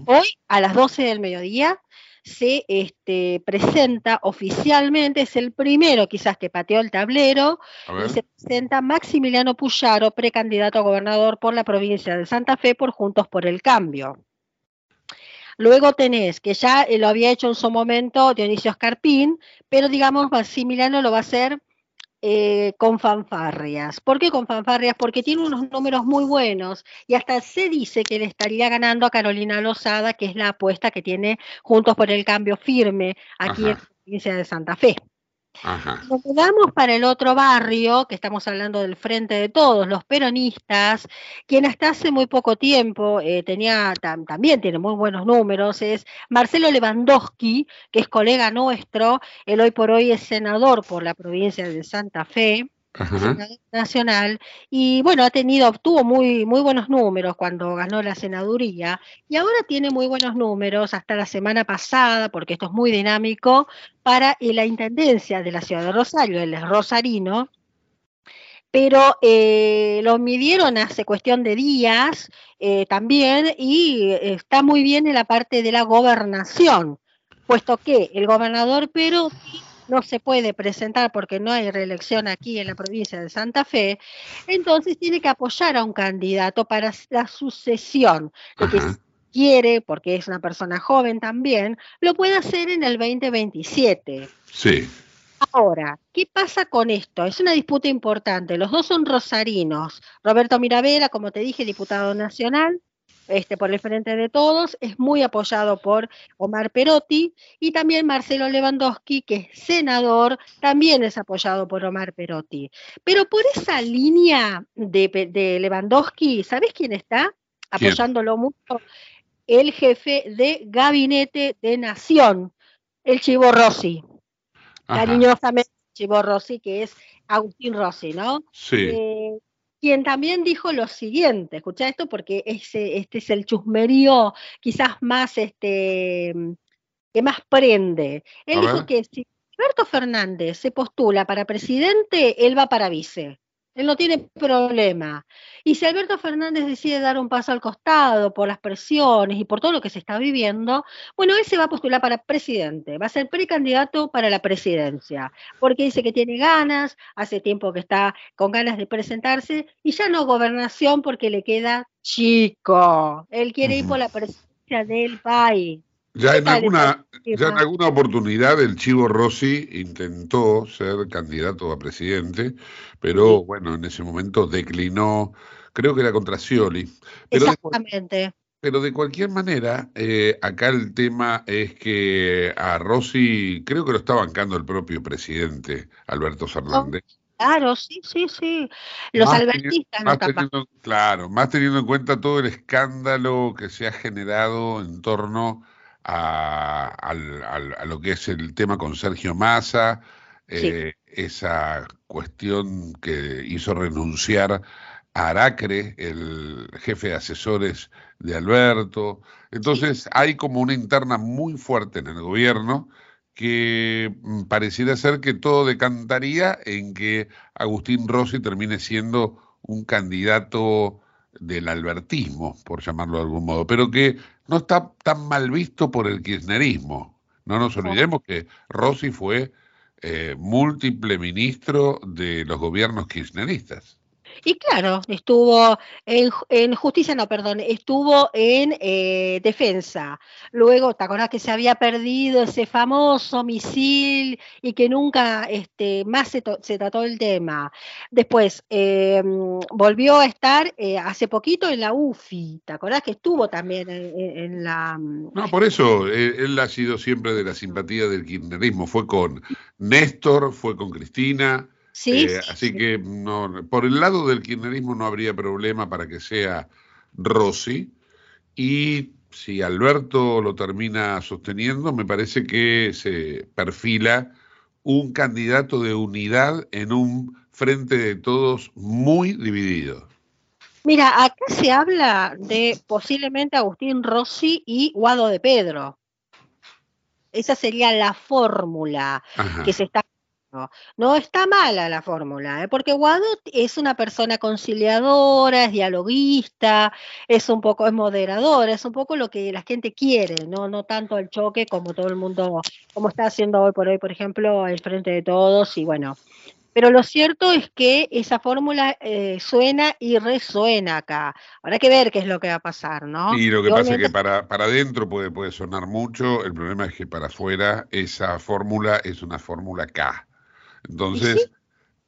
Speaker 8: hoy a las 12 del mediodía se este, presenta oficialmente, es el primero quizás que pateó el tablero, y se presenta Maximiliano Puyaro, precandidato a gobernador por la provincia de Santa Fe por Juntos por el Cambio. Luego tenés, que ya lo había hecho en su momento Dionisio Escarpín, pero digamos, Maximiliano lo va a hacer eh, con fanfarrias. ¿Por qué con fanfarrias? Porque tiene unos números muy buenos y hasta se dice que le estaría ganando a Carolina Lozada, que es la apuesta que tiene Juntos por el Cambio firme aquí en la provincia de Santa Fe. Nos quedamos para el otro barrio, que estamos hablando del Frente de Todos, los peronistas, quien hasta hace muy poco tiempo eh, tenía, también tiene muy buenos números, es Marcelo Lewandowski, que es colega nuestro, él hoy por hoy es senador por la provincia de Santa Fe nacional y bueno, ha tenido, obtuvo muy, muy buenos números cuando ganó la senaduría y ahora tiene muy buenos números hasta la semana pasada, porque esto es muy dinámico, para eh, la intendencia de la ciudad de Rosario, es rosarino, pero eh, lo midieron hace cuestión de días eh, también y está muy bien en la parte de la gobernación, puesto que el gobernador Pero no se puede presentar porque no hay reelección aquí en la provincia de Santa Fe, entonces tiene que apoyar a un candidato para la sucesión. Lo que quiere, porque es una persona joven también, lo puede hacer en el 2027.
Speaker 1: Sí.
Speaker 8: Ahora, ¿qué pasa con esto? Es una disputa importante. Los dos son rosarinos. Roberto Mirabela, como te dije, diputado nacional, este, por el Frente de Todos, es muy apoyado por Omar Perotti y también Marcelo Lewandowski, que es senador, también es apoyado por Omar Perotti. Pero por esa línea de, Lewandowski, ¿sabes quién está apoyándolo mucho? el jefe de gabinete de Nación, el Chivo Rossi. Cariñosamente, Chivo Rossi, que es Agustín Rossi, ¿no?
Speaker 1: Sí.
Speaker 8: Eh, quien también dijo lo siguiente, escucha esto porque ese, este es el chusmerío quizás más, este, que más prende. Él dijo que si Alberto Fernández se postula para presidente, él va para vice. Él no tiene problema. Y si Alberto Fernández decide dar un paso al costado por las presiones y por todo lo que se está viviendo, bueno, él se va a postular para presidente, va a ser precandidato para la presidencia, porque dice que tiene ganas, hace tiempo que está con ganas de presentarse y ya no gobernación porque le queda chico. Él quiere ir por la presidencia del país.
Speaker 1: Ya en, alguna, ya en alguna oportunidad el Chivo Rossi intentó ser candidato a presidente, pero bueno, en ese momento declinó, creo que era contra Scioli. Pero
Speaker 8: Exactamente.
Speaker 1: De, pero de cualquier manera, eh, acá el tema es que a Rossi creo que lo está bancando el propio presidente, Alberto Fernández.
Speaker 8: Claro, sí, sí, sí. Los albertistas no
Speaker 1: teniendo, Claro, más teniendo en cuenta todo el escándalo que se ha generado en torno a, lo que es el tema con Sergio Massa, eh, esa cuestión que hizo renunciar a Aracre, el jefe de asesores de Alberto. Entonces hay como una interna muy fuerte en el gobierno que mm, pareciera ser que todo decantaría en que Agustín Rossi termine siendo un candidato del albertismo, por llamarlo de algún modo, pero que no está tan mal visto por el kirchnerismo. No nos olvidemos que Rossi fue eh, múltiple ministro de los gobiernos kirchneristas.
Speaker 8: Y claro, estuvo en, justicia, no, perdón, estuvo en eh, defensa. Luego, ¿te acordás que se había perdido ese famoso misil y que nunca este, más se, trató el tema? Después, em, volvió a estar eh, hace poquito en la UFI, ¿te acordás que estuvo también en, la...
Speaker 1: Mm, no, por eso, eh, él ha sido siempre de la simpatía del kirchnerismo. Fue con Néstor, fue con Cristina.
Speaker 8: Sí,
Speaker 1: eh, así que no, por el lado del kirchnerismo no habría problema para que sea Rossi. Y si Alberto lo termina sosteniendo, me parece que se perfila un candidato de unidad en un frente de todos muy dividido.
Speaker 8: Mira, acá se habla de posiblemente Agustín Rossi y Guado de Pedro. Esa sería la fórmula que se está no está mala la fórmula, ¿eh? porque Guado es una persona conciliadora, es dialoguista, es un poco, es moderadora, es un poco lo que la gente quiere, no, no tanto el choque como todo el mundo, como está haciendo hoy por hoy, por ejemplo, el frente de todos, y bueno. Pero lo cierto es que esa fórmula eh, suena y resuena acá. Habrá que ver qué es lo que va a pasar, ¿no?
Speaker 1: Y lo que pasa es que para, para adentro puede, puede sonar mucho, el problema es que para afuera esa fórmula es una fórmula K. Entonces,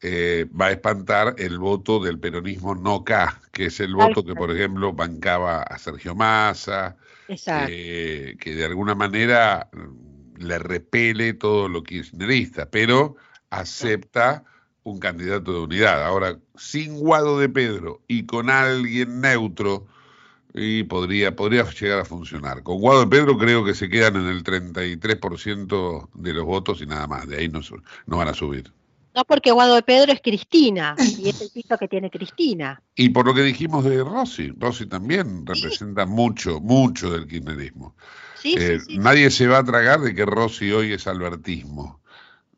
Speaker 1: eh, va a espantar el voto del peronismo no K, que es el voto que, por ejemplo, bancaba a Sergio Massa, eh, que de alguna manera mm, le repele todo lo kirchnerista, pero acepta un candidato de unidad. Ahora, sin Guado de Pedro y con alguien neutro, y podría, podría llegar a funcionar. Con Guado de Pedro creo que se quedan en el 33% de los votos y nada más, de ahí no, no van a subir.
Speaker 8: No, porque Guado de Pedro es Cristina y es el piso que tiene Cristina.
Speaker 1: Y por lo que dijimos de Rossi, Rossi también representa mucho, mucho del kirchnerismo. Eh, nadie se va a tragar de que Rossi hoy es albertismo.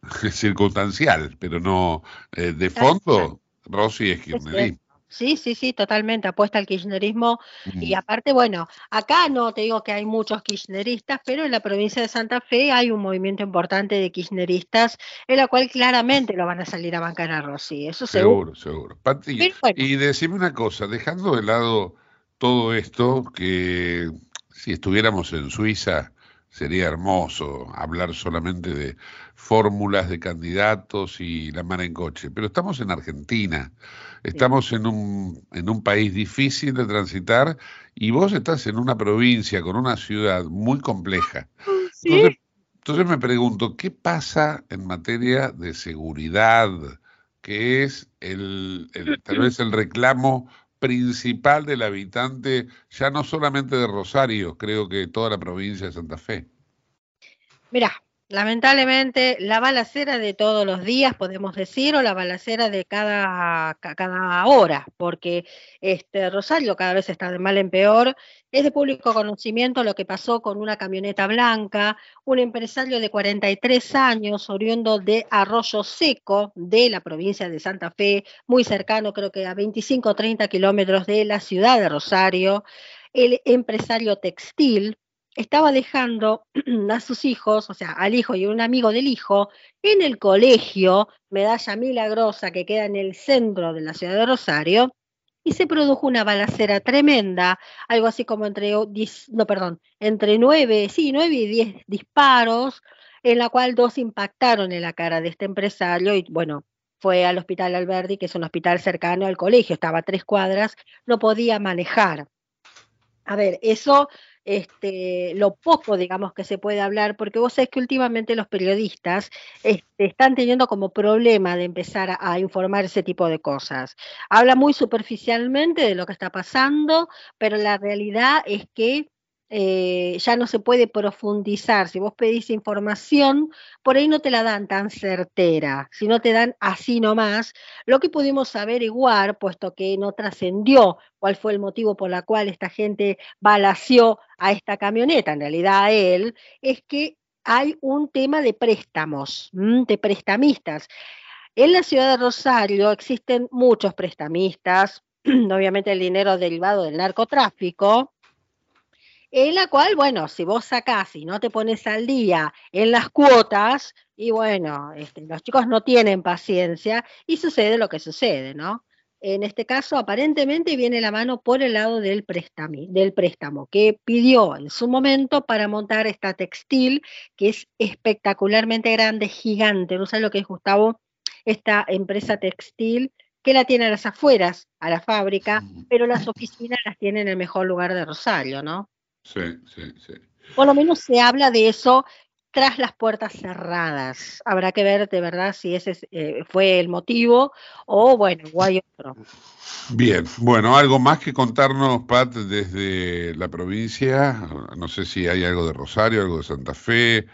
Speaker 1: Es circunstancial, pero no eh, de fondo. Rossi es kirchnerismo.
Speaker 8: Sí, sí, sí, totalmente, apuesta al kirchnerismo. Y aparte, bueno, acá no te digo que hay muchos kirchneristas, pero en la provincia de Santa Fe hay un movimiento importante de kirchneristas, en la cual claramente lo van a salir a bancar a Rossi, eso seguro.
Speaker 1: Seguro, seguro. Y decime una cosa, dejando de lado todo esto, que si estuviéramos en Suiza sería hermoso hablar solamente de fórmulas de candidatos y la mar en coche, pero estamos en Argentina. Estamos en un, en un país difícil de transitar y vos estás en una provincia con una ciudad muy compleja. Entonces, me pregunto, ¿qué pasa en materia de seguridad? ¿Qué es el, tal vez el reclamo principal del habitante, ya no solamente de Rosario, creo que toda la provincia de Santa Fe.
Speaker 8: Mirá, Lamentablemente, la balacera de todos los días, podemos decir, o la balacera de cada, cada hora, porque este, Rosario cada vez está de mal en peor. Es de público conocimiento lo que pasó con una camioneta blanca, un empresario de 43 años, oriundo de Arroyo Seco, de la provincia de Santa Fe, muy cercano, creo que a 25 o 30 kilómetros de la ciudad de Rosario. El empresario textil, estaba dejando a sus hijos, o sea, al hijo y un amigo del hijo, en el colegio Medalla Milagrosa que queda en el centro de la ciudad de Rosario, y se produjo una balacera tremenda, algo así como entre, no, perdón, entre nueve, sí, nueve y diez disparos, en la cual dos impactaron en la cara de este empresario y bueno, fue al hospital Alberdi, que es un hospital cercano al colegio, estaba a tres cuadras, no podía manejar. A ver, eso este, lo poco, digamos, que se puede hablar, porque vos sabés que últimamente los periodistas este, están teniendo como problema de empezar a, a, informar ese tipo de cosas. Habla muy superficialmente de lo que está pasando, pero la realidad es que eh, ya no se puede profundizar. Si vos pedís información, por ahí no te la dan tan certera, si no te dan así nomás. Lo que pudimos averiguar, puesto que no trascendió cuál fue el motivo por la cual esta gente balació a esta camioneta, en realidad a él, es que hay un tema de préstamos, de prestamistas. En la ciudad de Rosario existen muchos prestamistas, obviamente el dinero derivado del narcotráfico, en la cual, bueno, si vos sacás y no te pones al día en las cuotas, y bueno, este, los chicos no tienen paciencia y sucede lo que sucede, ¿no? En este caso, aparentemente viene la mano por el lado del, préstamo, del préstamo que pidió en su momento para montar esta textil, que es espectacularmente grande, gigante. No sé lo que es, Gustavo, esta empresa textil que la tiene a las afueras, a la fábrica, pero las oficinas las tiene en el mejor lugar de Rosario, ¿no?
Speaker 1: Sí, sí, sí.
Speaker 8: Por lo menos se habla de eso tras las puertas cerradas. Habrá que ver de verdad si ese eh, fue el motivo o bueno, o hay otro.
Speaker 1: Bien, bueno, algo más que contarnos, Pat, desde la provincia. No sé si hay algo de Rosario, algo de Santa Fe.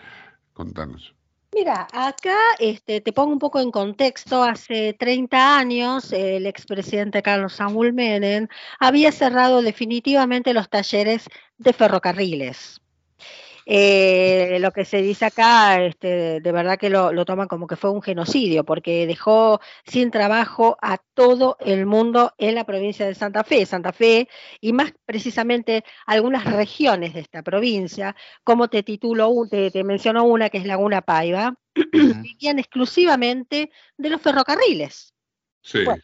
Speaker 1: Contanos.
Speaker 8: Mira, acá este, te pongo un poco en contexto. Hace 30 años, el expresidente Carlos Saúl Menem había cerrado definitivamente los talleres de ferrocarriles. Eh, lo que se dice acá, este, de verdad que lo, lo, toman como que fue un genocidio, porque dejó sin trabajo a todo el mundo en la provincia de Santa Fe. Santa Fe, y más precisamente algunas regiones de esta provincia, como te titulo, te, te menciono una que es Laguna Paiva, vivían exclusivamente de los ferrocarriles.
Speaker 1: Sí.
Speaker 8: Bueno,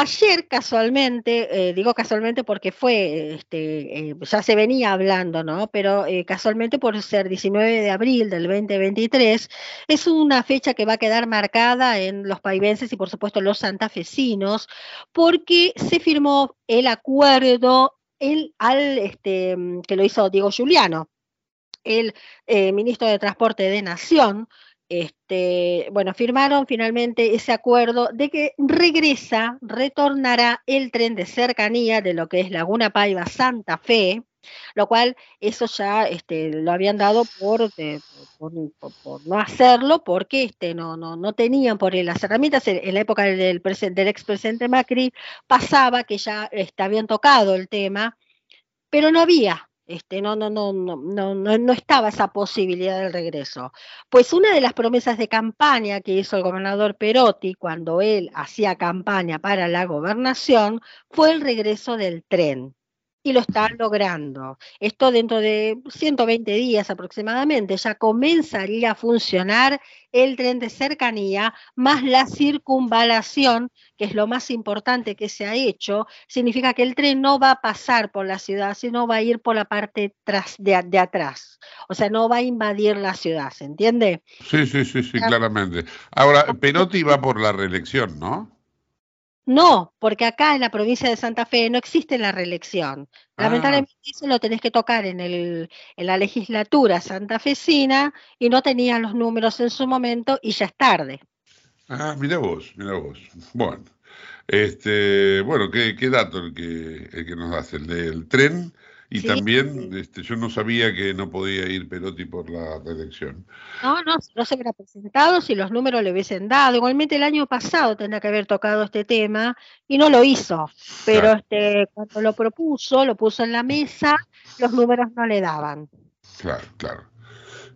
Speaker 8: Ayer casualmente, eh, digo casualmente porque fue, este, eh, ya se venía hablando, ¿no? Pero eh, casualmente por ser 19 de abril del 2023, es una fecha que va a quedar marcada en los paivenses y por supuesto los santafesinos, porque se firmó el acuerdo al, este, que lo hizo Diego Giuliano, el ministro de Transporte de Nación, este, bueno, firmaron finalmente ese acuerdo de que regresa, retornará el tren de cercanía de lo que es Laguna Paiva Santa Fe, lo cual eso ya este, lo habían dado por, eh, por, no hacerlo porque este, no, no, no tenían por las herramientas. En, la época del, del expresidente Macri pasaba que ya este, habían tocado el tema, pero no había este, no, no, no, no, no, no estaba esa posibilidad del regreso. Pues una de las promesas de campaña que hizo el gobernador Perotti cuando él hacía campaña para la gobernación fue el regreso del tren y lo están logrando. Esto dentro de 120 días aproximadamente ya comenzaría a funcionar el tren de cercanía más la circunvalación, que es lo más importante que se ha hecho, significa que el tren no va a pasar por la ciudad, sino va a ir por la parte tras, de, de atrás. O sea, no va a invadir la ciudad, ¿se entiende?
Speaker 1: Sí, sí, sí, sí, claramente. Ahora, Perotti va por la reelección, ¿no?
Speaker 8: No, porque acá en la provincia de Santa Fe no existe la reelección.
Speaker 1: Ah.
Speaker 8: Lamentablemente eso lo tenés que tocar en, el, en la legislatura santafesina y no tenían los números en su momento y ya es tarde.
Speaker 1: Ah, mira vos, mira vos. Bueno. Este, bueno, ¿qué, qué dato el que, el que nos das? El del tren. Y también este, yo no sabía que no podía ir Perotti por la reelección.
Speaker 8: No, no, no se hubiera presentado si los números le hubiesen dado. Igualmente el año pasado tendría que haber tocado este tema y no lo hizo. Pero este, cuando lo propuso, lo puso en la mesa, los números no le daban.
Speaker 1: Claro, claro.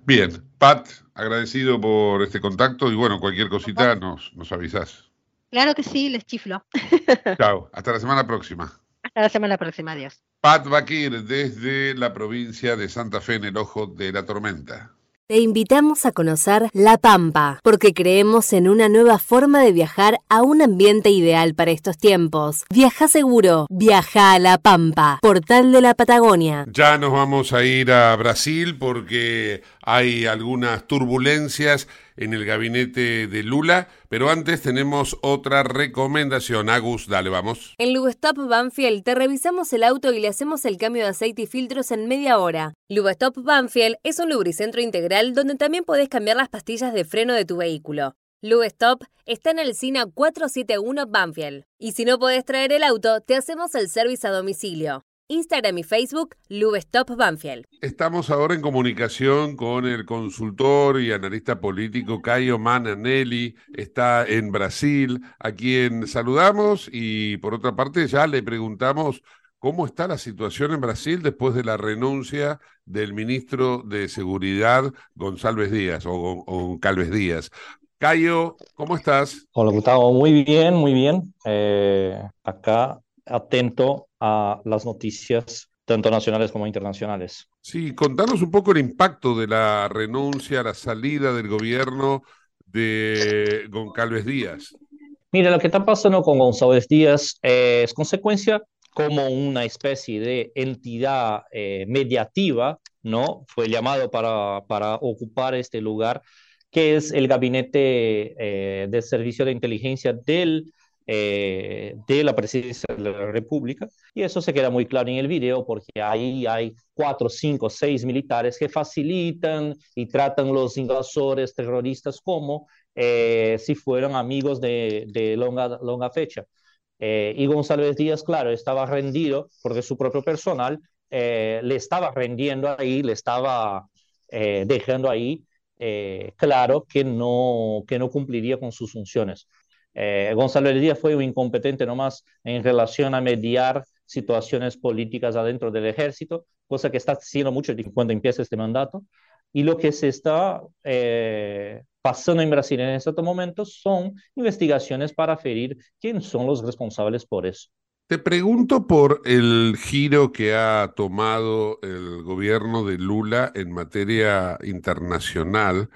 Speaker 1: Bien, Pat, agradecido por este contacto y bueno, cualquier cosita nos, nos avisás.
Speaker 8: Claro que sí, les chiflo.
Speaker 1: Chao, hasta la semana próxima.
Speaker 8: Hasta la semana próxima, adiós.
Speaker 1: Pat Bakir desde la provincia de Santa Fe en el ojo de la tormenta.
Speaker 2: Te invitamos a conocer La Pampa, porque creemos en una nueva forma de viajar a un ambiente ideal para estos tiempos. Viaja seguro, viaja a La Pampa, portal de la Patagonia.
Speaker 1: Ya nos vamos a ir a Brasil porque hay algunas turbulencias en el gabinete de Lula, pero antes tenemos otra recomendación. Agus, dale, vamos.
Speaker 2: En Lubestop Banfield te revisamos el auto y le hacemos el cambio de aceite y filtros en media hora. Lubestop Banfield es un lubricentro integral donde también podés cambiar las pastillas de freno de tu vehículo. Lubestop está en el SINA 471 Banfield. Y si no podés traer el auto, te hacemos el servicio a domicilio. Instagram y Facebook, Lubestop Banfield.
Speaker 1: Estamos ahora en comunicación con el consultor y analista político Caio Mananelli. Está en Brasil, a quien saludamos y por otra parte ya le preguntamos cómo está la situación en Brasil después de la renuncia del ministro de Seguridad González Díaz o, o Calves Díaz. Cayo, ¿cómo estás?
Speaker 9: Hola, Gustavo. Muy bien, muy bien. Eh, acá atento a las noticias tanto nacionales como internacionales.
Speaker 1: Sí, contanos un poco el impacto de la renuncia, la salida del gobierno de Goncalves Díaz.
Speaker 9: Mira, lo que está pasando con González Díaz es consecuencia como una especie de entidad eh, mediativa, ¿no? Fue llamado para, para ocupar este lugar, que es el gabinete eh, de servicio de inteligencia del eh, de la presidencia de la República. Y eso se queda muy claro en el video porque ahí hay cuatro, cinco, seis militares que facilitan y tratan los invasores terroristas como eh, si fueran amigos de, de longa, longa fecha. Eh, y González Díaz, claro, estaba rendido porque su propio personal le estaba rendiendo ahí, le estaba dejando ahí claro que no, que no cumpliría con sus funciones. Eh, Gonzalo Díaz fue un incompetente nomás en relación a mediar situaciones políticas adentro del ejército, cosa que está haciendo mucho cuando empieza este mandato. Y lo que se está eh, pasando en Brasil en este momento son investigaciones para ferir quiénes son los responsables por eso.
Speaker 1: Te pregunto por el giro que ha tomado el gobierno de Lula en materia internacional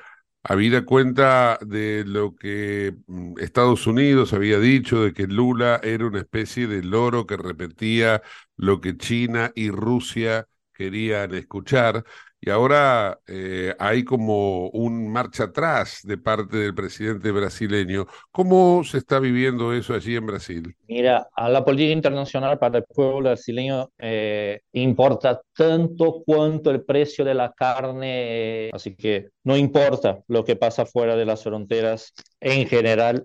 Speaker 1: habida cuenta de lo que mm, Estados Unidos había dicho, de que Lula era una especie de loro que repetía lo que China y Rusia querían escuchar. Y ahora eh, hay como un marcha atrás de parte del presidente brasileño. ¿Cómo se está viviendo eso allí en Brasil?
Speaker 9: Mira, a la política internacional para el pueblo brasileño eh, importa tanto cuanto el precio de la carne, así que no importa lo que pasa fuera de las fronteras en general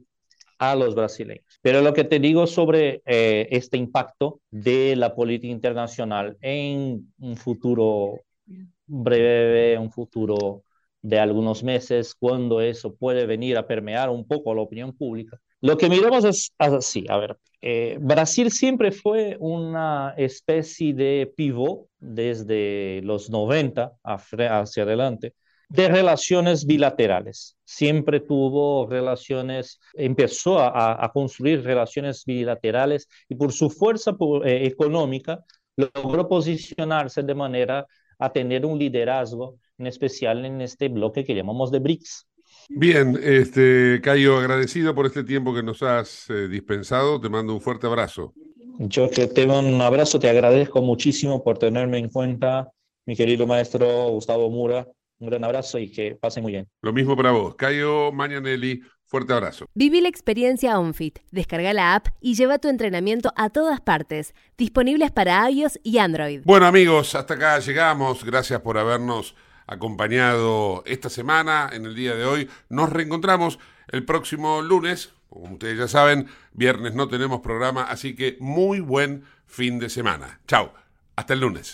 Speaker 9: a los brasileños. Pero lo que te digo sobre eh, este impacto de la política internacional en un futuro breve, un futuro de algunos meses, cuando eso puede venir a permear un poco la opinión pública. Lo que miramos es así, a ver, eh, Brasil siempre fue una especie de pivot desde los 90 hacia adelante de relaciones bilaterales. Siempre tuvo relaciones, empezó a, construir relaciones bilaterales y por su fuerza eh, económica logró posicionarse de manera a tener un liderazgo, en especial en este bloque que llamamos de BRICS.
Speaker 1: Bien, este, Cayo, agradecido por este tiempo que nos has eh, dispensado. Te mando un fuerte abrazo.
Speaker 9: Yo que te mando un abrazo, te agradezco muchísimo por tenerme en cuenta, mi querido maestro Gustavo Mura. Un gran abrazo y que pasen muy bien.
Speaker 1: Lo mismo para vos. Cayo Mañanelli, fuerte abrazo.
Speaker 2: Viví la experiencia OnFit. Descarga la app y lleva tu entrenamiento a todas partes. Disponibles para iOS y Android.
Speaker 1: Bueno amigos, hasta acá llegamos. Gracias por habernos acompañado esta semana, en el día de hoy. Nos reencontramos el próximo lunes Como ustedes ya saben, viernes no tenemos programa, así que muy buen fin de semana. Chao, hasta el lunes.